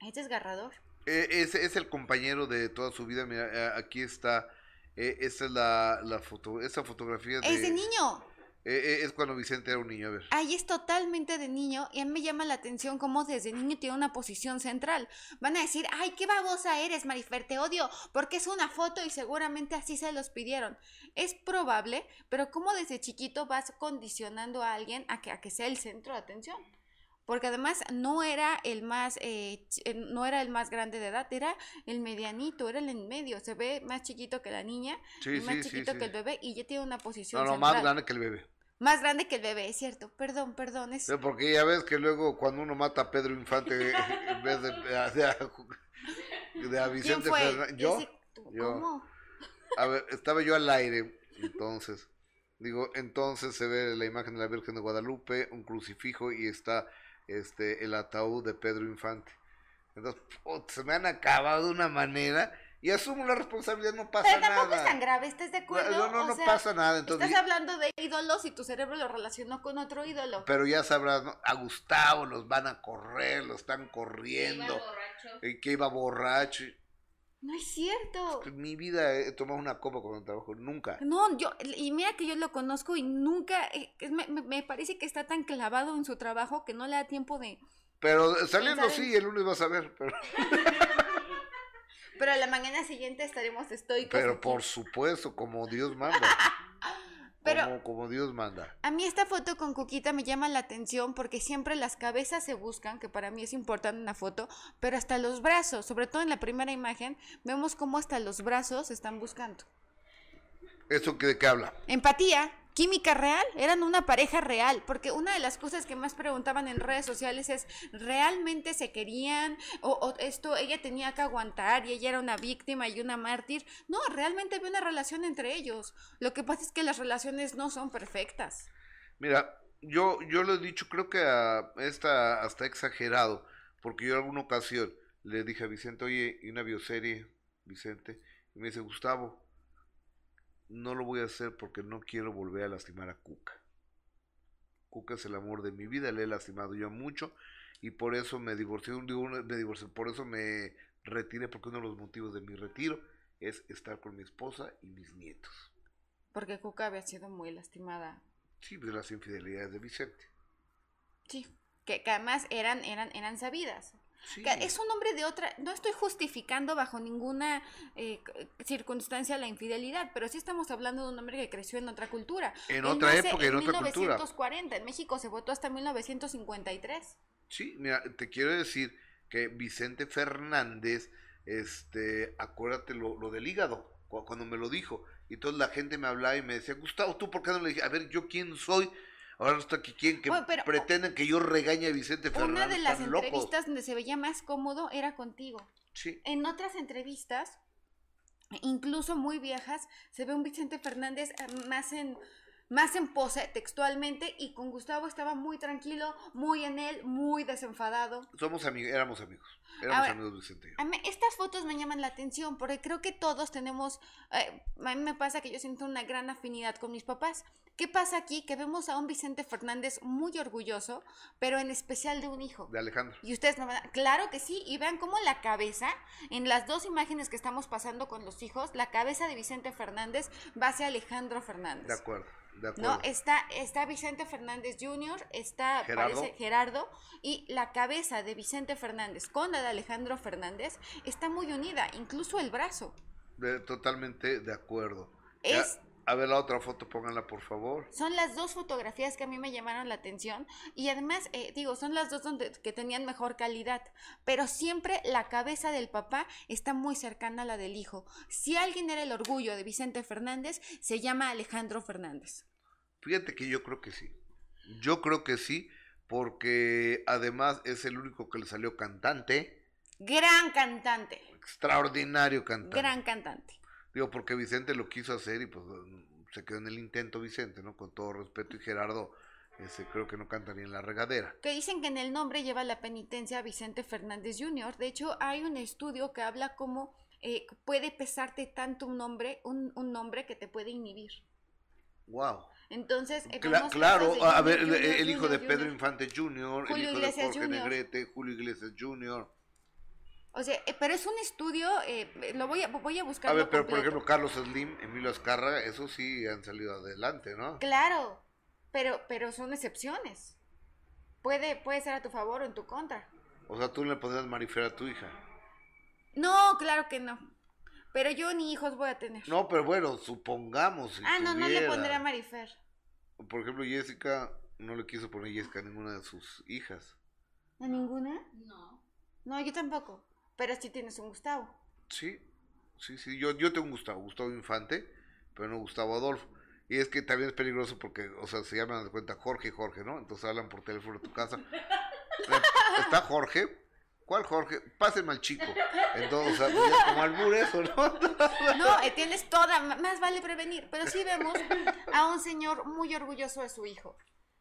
[SPEAKER 8] Es desgarrador.
[SPEAKER 1] Eh, ese es el compañero de toda su vida. Mira, eh, aquí está. Eh, esta es la, la foto, esa fotografía de...
[SPEAKER 8] Es de niño.
[SPEAKER 1] Eh, eh, es cuando Vicente era un niño, a ver.
[SPEAKER 8] Ahí es totalmente de niño y a mí me llama la atención cómo desde niño tiene una posición central. Van a decir, ay, qué babosa eres, Marifer, te odio, porque es una foto y seguramente así se los pidieron. Es probable, pero cómo desde chiquito vas condicionando a alguien a que, a que sea el centro de atención. Porque además no era el más, eh, eh, no era el más grande de edad, era el medianito, era el en medio. Se ve más chiquito que la niña,
[SPEAKER 1] Sí,
[SPEAKER 8] y más
[SPEAKER 1] sí,
[SPEAKER 8] chiquito
[SPEAKER 1] sí.
[SPEAKER 8] que el bebé y ya tiene una posición
[SPEAKER 1] No, no,
[SPEAKER 8] central.
[SPEAKER 1] más grande que el bebé.
[SPEAKER 8] Más grande que el bebé, es cierto. Perdón, perdón. Es...
[SPEAKER 1] Porque ya ves que luego cuando uno mata a Pedro Infante en vez de, de, a- de a
[SPEAKER 8] ¿Quién
[SPEAKER 1] Vicente? Fernández. ¿Yo?
[SPEAKER 8] Ese-
[SPEAKER 1] Yo.
[SPEAKER 8] ¿Cómo?
[SPEAKER 1] A ver, estaba yo al aire, entonces, digo, entonces se ve la imagen de la Virgen de Guadalupe, un crucifijo y está este el ataúd de Pedro Infante. Entonces, put, se me han acabado de una manera y asumo la responsabilidad, no pasa
[SPEAKER 8] Pero tampoco
[SPEAKER 1] nada.
[SPEAKER 8] es tan grave, ¿estás de acuerdo?
[SPEAKER 1] No, no,
[SPEAKER 8] O
[SPEAKER 1] no
[SPEAKER 8] sea,
[SPEAKER 1] pasa nada, entonces,
[SPEAKER 8] Estás hablando de ídolos y tu cerebro lo relacionó con otro ídolo.
[SPEAKER 1] pero ya sabrás, ¿no? a Gustavo los van a correr, lo están corriendo, y que iba borracho.
[SPEAKER 8] No es cierto.
[SPEAKER 1] En mi vida he tomado una copa cuando trabajo, nunca.
[SPEAKER 8] No, yo, y mira que yo lo conozco y nunca, eh, me, me- parece que está tan clavado en su trabajo que no le da tiempo de...
[SPEAKER 1] Pero saliendo sí, el lunes vas a ver, pero...
[SPEAKER 8] Pero a la mañana siguiente estaremos estoicos.
[SPEAKER 1] Pero
[SPEAKER 8] aquí.
[SPEAKER 1] por supuesto, como Dios manda.
[SPEAKER 8] Pero-
[SPEAKER 1] como, como Dios manda.
[SPEAKER 8] A mí esta foto con Cuquita me llama la atención porque siempre las cabezas se buscan, que para mí es importante una foto, pero hasta los brazos, sobre todo en la primera imagen, vemos cómo hasta los brazos se están buscando.
[SPEAKER 1] ¿Eso de qué habla?
[SPEAKER 8] Empatía, química real, eran una pareja real, porque una de las cosas que más preguntaban en redes sociales es, ¿realmente se querían? O, esto, ella tenía que aguantar y ella era una víctima y una mártir. No, realmente había una relación entre ellos. Lo que pasa es que las relaciones no son perfectas.
[SPEAKER 1] Mira, yo, yo lo he dicho, creo que a esta hasta exagerado, porque yo en alguna ocasión le dije a Vicente, oye, y una bioserie, Vicente, y me dice, Gustavo, no lo voy a hacer porque no quiero volver a lastimar a Cuca. Cuca es el amor de mi vida, le he lastimado yo mucho y por eso me divorcié, me divorcié, por eso me retiré, porque uno de los motivos de mi retiro es estar con mi esposa y mis nietos.
[SPEAKER 8] Porque Cuca había sido muy lastimada.
[SPEAKER 1] Sí, de las infidelidades de Vicente.
[SPEAKER 8] Sí. Que, que además eran, eran, eran sabidas.
[SPEAKER 1] Sí.
[SPEAKER 8] Es un hombre de otra. No estoy justificando bajo ninguna eh, circunstancia la infidelidad, pero sí estamos hablando de un hombre que creció en otra cultura.
[SPEAKER 1] En
[SPEAKER 8] Él
[SPEAKER 1] otra
[SPEAKER 8] nace
[SPEAKER 1] época, en otra cultura.
[SPEAKER 8] 1940. En México se votó hasta 1953.
[SPEAKER 1] Sí, mira, te quiero decir que Vicente Fernández, este, acuérdate lo, lo del hígado, cu- cuando me lo dijo. Y toda la gente me hablaba y me decía, Gustavo, ¿tú por qué no le dije? A ver, ¿yo quién soy? Ahora está aquí quién que
[SPEAKER 8] Bueno, pero-
[SPEAKER 1] pretenden que yo regañe a Vicente Fernández.
[SPEAKER 8] Una de las
[SPEAKER 1] locos.
[SPEAKER 8] entrevistas donde se veía más cómodo era contigo.
[SPEAKER 1] Sí,
[SPEAKER 8] En otras entrevistas, incluso muy viejas, se ve un Vicente Fernández eh, más en más en pose textualmente y con Gustavo estaba muy tranquilo, muy en él, muy desenfadado.
[SPEAKER 1] somos amigos, éramos amigos. Éramos
[SPEAKER 8] Ahora,
[SPEAKER 1] amigos Vicente.
[SPEAKER 8] A mí estas fotos me llaman la atención porque creo que todos tenemos, eh, a mí me pasa que yo siento una gran afinidad con mis papás. ¿Qué pasa aquí? Que vemos a un Vicente Fernández muy orgulloso, pero en especial de un hijo.
[SPEAKER 1] De Alejandro.
[SPEAKER 8] Y ustedes me van a... Claro que sí, y vean cómo la cabeza, en las dos imágenes que estamos pasando con los hijos, la cabeza de Vicente Fernández va hacia Alejandro Fernández.
[SPEAKER 1] De acuerdo, de acuerdo.
[SPEAKER 8] ¿No? Está, está Vicente Fernández Jr., está
[SPEAKER 1] Gerardo.
[SPEAKER 8] parece Gerardo, y la cabeza de Vicente Fernández con la de Alejandro Fernández está muy unida, incluso el brazo.
[SPEAKER 1] Totalmente de acuerdo.
[SPEAKER 8] Es
[SPEAKER 1] a ver la otra foto, pónganla por favor.
[SPEAKER 8] Son las dos fotografías que a mí me llamaron la atención y además, eh, digo, son las dos donde, que tenían mejor calidad, pero siempre la cabeza del papá está muy cercana a la del hijo. Si alguien era el orgullo de Vicente Fernández, se llama Alejandro Fernández.
[SPEAKER 1] Fíjate que yo creo que sí. Yo creo que sí, porque además es el único que le salió cantante,
[SPEAKER 8] Gran cantante,
[SPEAKER 1] extraordinario cantante.
[SPEAKER 8] gran cantante.
[SPEAKER 1] Digo, porque Vicente lo quiso hacer y pues se quedó en el intento Vicente, ¿no? Con todo respeto y Gerardo, ese creo que no canta ni en la regadera.
[SPEAKER 8] Que dicen que en el nombre lleva la penitencia Vicente Fernández Jr. De hecho, hay un estudio que habla cómo eh, puede pesarte tanto un nombre, un, un nombre que te puede inhibir.
[SPEAKER 1] Wow.
[SPEAKER 8] Entonces, eh,
[SPEAKER 1] Cla- claro,
[SPEAKER 8] de
[SPEAKER 1] a
[SPEAKER 8] Junior,
[SPEAKER 1] ver, el,
[SPEAKER 8] Junior,
[SPEAKER 1] el hijo de Pedro
[SPEAKER 8] Junior.
[SPEAKER 1] Infante Jr., el hijo de
[SPEAKER 8] Iglesias
[SPEAKER 1] Jorge
[SPEAKER 8] Jr..
[SPEAKER 1] Negrete, Julio Iglesias Jr.
[SPEAKER 8] O sea, eh, pero es un estudio, eh, lo voy a, voy a buscar.
[SPEAKER 1] A ver, pero por ejemplo, Carlos Slim, Emilio Azcarra, esos sí han salido adelante, ¿no?
[SPEAKER 8] Claro, pero, pero son excepciones. Puede, puede ser a tu favor o en tu contra.
[SPEAKER 1] O sea, tú le podrías Marifer a tu hija.
[SPEAKER 8] No, claro que no. Pero yo ni hijos voy a tener.
[SPEAKER 1] No, pero bueno, supongamos. Si
[SPEAKER 8] ah, no, no le pondré a Marifer.
[SPEAKER 1] Por ejemplo, Jessica no le quiso poner Jessica a ninguna de sus hijas.
[SPEAKER 8] ¿A ninguna?
[SPEAKER 2] No.
[SPEAKER 8] No, yo tampoco. Pero sí tienes un Gustavo.
[SPEAKER 1] Sí, sí, sí. Yo, yo tengo un Gustavo, Gustavo Infante, pero no Gustavo Adolfo. Y es que también es peligroso porque, o sea, se llaman de cuenta Jorge y Jorge, ¿no? Entonces hablan por teléfono a tu casa. ¿Está Jorge? ¿Cuál Jorge? Pásenme al chico. Entonces, pues como albur eso, ¿no?
[SPEAKER 8] No, eh, tienes toda, más vale prevenir. Pero sí vemos a un señor muy orgulloso de su hijo.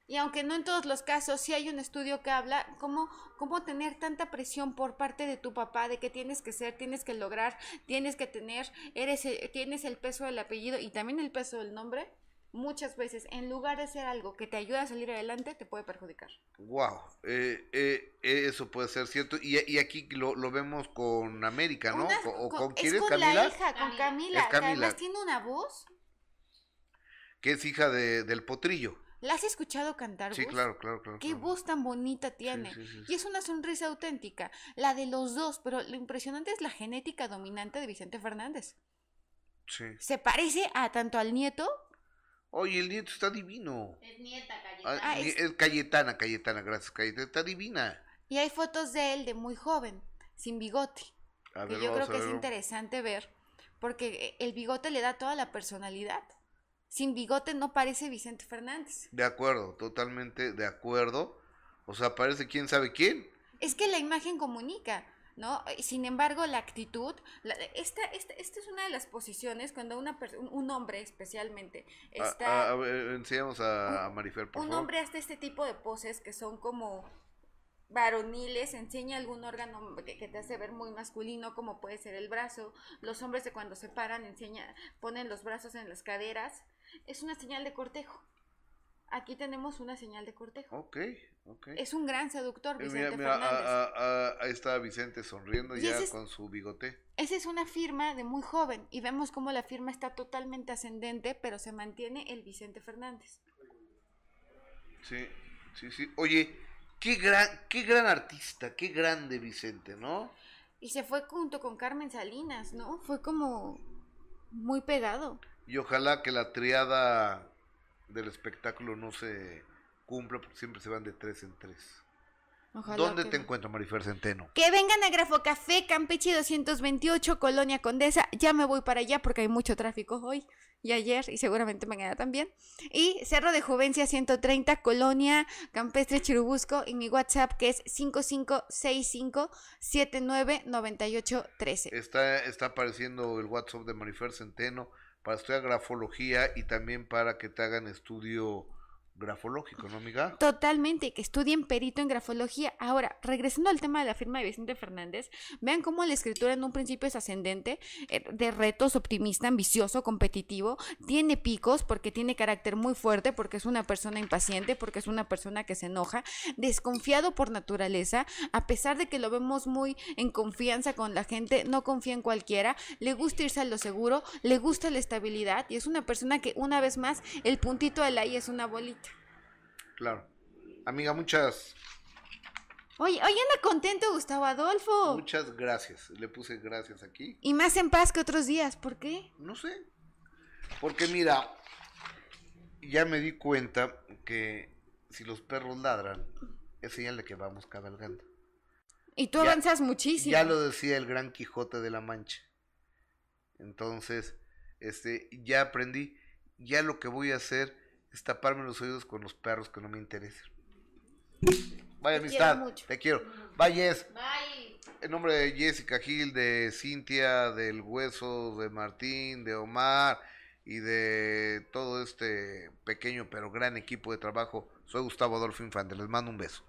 [SPEAKER 8] Y aunque no en todos los casos, sí hay un estudio que habla cómo, cómo tener tanta presión por parte de tu papá de que tienes que ser, tienes que lograr, tienes que tener, eres, tienes el peso del apellido y también el peso del nombre. Muchas veces, en lugar de hacer algo que te ayude a salir adelante, te puede perjudicar.
[SPEAKER 1] Wow, eh, eh, eh, eso puede ser cierto. Y, y aquí lo, lo vemos con América, ¿no?
[SPEAKER 8] Una-
[SPEAKER 1] ¿O
[SPEAKER 8] con-
[SPEAKER 1] con,
[SPEAKER 8] es
[SPEAKER 1] quién es
[SPEAKER 8] con
[SPEAKER 1] Camila?
[SPEAKER 8] la hija, con
[SPEAKER 2] Camila.
[SPEAKER 8] Camila,
[SPEAKER 1] Es
[SPEAKER 8] que
[SPEAKER 1] Camila.
[SPEAKER 8] además tiene una voz.
[SPEAKER 1] Que es hija de, del potrillo.
[SPEAKER 8] ¿La has escuchado cantar,
[SPEAKER 1] Sí, claro, claro, claro.
[SPEAKER 8] Qué
[SPEAKER 1] claro.
[SPEAKER 8] voz tan bonita tiene.
[SPEAKER 1] sí, sí, sí.
[SPEAKER 8] Y es una sonrisa auténtica, la de los dos, pero lo impresionante es la genética dominante de Vicente Fernández.
[SPEAKER 1] Sí.
[SPEAKER 8] Se parece a tanto al nieto,
[SPEAKER 1] Oye, el nieto está divino.
[SPEAKER 2] Es nieta,
[SPEAKER 1] Ah,
[SPEAKER 2] Cayetana.
[SPEAKER 8] Ah,
[SPEAKER 1] ni-
[SPEAKER 8] es-
[SPEAKER 1] es Cayetana, Cayetana, gracias, Cayetana. Está divina.
[SPEAKER 8] y hay fotos de él de muy joven, sin bigote,
[SPEAKER 1] A
[SPEAKER 8] que yo creo que es interesante ver, porque el bigote le da toda la personalidad. Sin bigote no parece Vicente Fernández.
[SPEAKER 1] De acuerdo, totalmente de acuerdo. O sea, parece quién sabe quién.
[SPEAKER 8] Es que la imagen comunica, ¿no? Sin embargo, la actitud, la- esta, esta, esta es una de las posiciones cuando una un, un hombre especialmente
[SPEAKER 1] A-
[SPEAKER 8] está...
[SPEAKER 1] A, a ver, enseñamos a, Marifer, por
[SPEAKER 8] un
[SPEAKER 1] favor.
[SPEAKER 8] hombre hace este tipo de poses que son como varoniles, enseña algún órgano que, que te hace ver muy masculino, como puede ser el brazo. Los hombres de cuando se paran enseña, ponen los brazos en las caderas. Es una señal de cortejo. Aquí tenemos una señal de cortejo.
[SPEAKER 1] Ok, ok.
[SPEAKER 8] Es un gran seductor,
[SPEAKER 1] Eh,
[SPEAKER 8] Vicente
[SPEAKER 1] mira, mira,
[SPEAKER 8] Fernández.
[SPEAKER 1] ahí está Vicente sonriendo
[SPEAKER 8] Y
[SPEAKER 1] ya
[SPEAKER 8] es-
[SPEAKER 1] con su bigote.
[SPEAKER 8] Esa es una firma de muy joven y vemos cómo la firma está totalmente ascendente, pero se mantiene el Vicente Fernández.
[SPEAKER 1] Sí, sí, sí. Oye, qué gran, qué gran artista, qué grande Vicente, ¿no?
[SPEAKER 8] Y se fue junto con Carmen Salinas, ¿no? Fue como muy pegado.
[SPEAKER 1] Y ojalá que la triada del espectáculo no se cumpla, porque siempre se van de tres en tres.
[SPEAKER 8] Ojalá
[SPEAKER 1] ¿Dónde
[SPEAKER 8] que
[SPEAKER 1] te encuentro, Marifer Centeno?
[SPEAKER 8] Que vengan a Grafo Café, Campeche 228, Colonia Condesa. Ya me voy para allá porque hay mucho tráfico hoy y ayer y seguramente mañana también. Y Cerro de Juvencia 130, Colonia Campestre Chirubusco y mi WhatsApp que es 5565799813.
[SPEAKER 1] Está, está apareciendo el WhatsApp de Marifer Centeno para estudiar grafología y también para que te hagan estudio grafológico, ¿no, amiga?
[SPEAKER 8] Totalmente, que estudien perito en grafología. Ahora, regresando al tema de la firma de Vicente Fernández, vean cómo la escritura en un principio es ascendente, eh, de retos, optimista, ambicioso, competitivo, tiene picos porque tiene carácter muy fuerte, porque es una persona impaciente, porque es una persona que se enoja, desconfiado por naturaleza, a pesar de que lo vemos muy en confianza con la gente, no confía en cualquiera, le gusta irse a lo seguro, le gusta la estabilidad y es una persona que una vez más el puntito la I es una bolita.
[SPEAKER 1] Claro. Amiga, muchas,
[SPEAKER 8] Oye, oye, anda contento Gustavo Adolfo.
[SPEAKER 1] muchas gracias. Le puse gracias aquí.
[SPEAKER 8] Y más en paz que otros días, ¿por qué?
[SPEAKER 1] No sé. Porque mira, ya me di cuenta que si los perros ladran, es señal de que vamos cabalgando.
[SPEAKER 8] Y tú
[SPEAKER 1] Ya-
[SPEAKER 8] avanzas muchísimo.
[SPEAKER 1] Ya lo decía el gran Quijote de la Mancha. Entonces, este, ya aprendí. Ya lo que voy a hacer es taparme los oídos con los perros que no me interesen. Vaya
[SPEAKER 8] Te
[SPEAKER 1] amistad,
[SPEAKER 8] quiero mucho.
[SPEAKER 1] te quiero.
[SPEAKER 2] Bye.
[SPEAKER 1] en nombre de Jessica Gil, de Cintia, del Hueso, de Martín, de Omar y de todo este pequeño pero gran equipo de trabajo, soy Gustavo Adolfo Infante. Les mando un beso.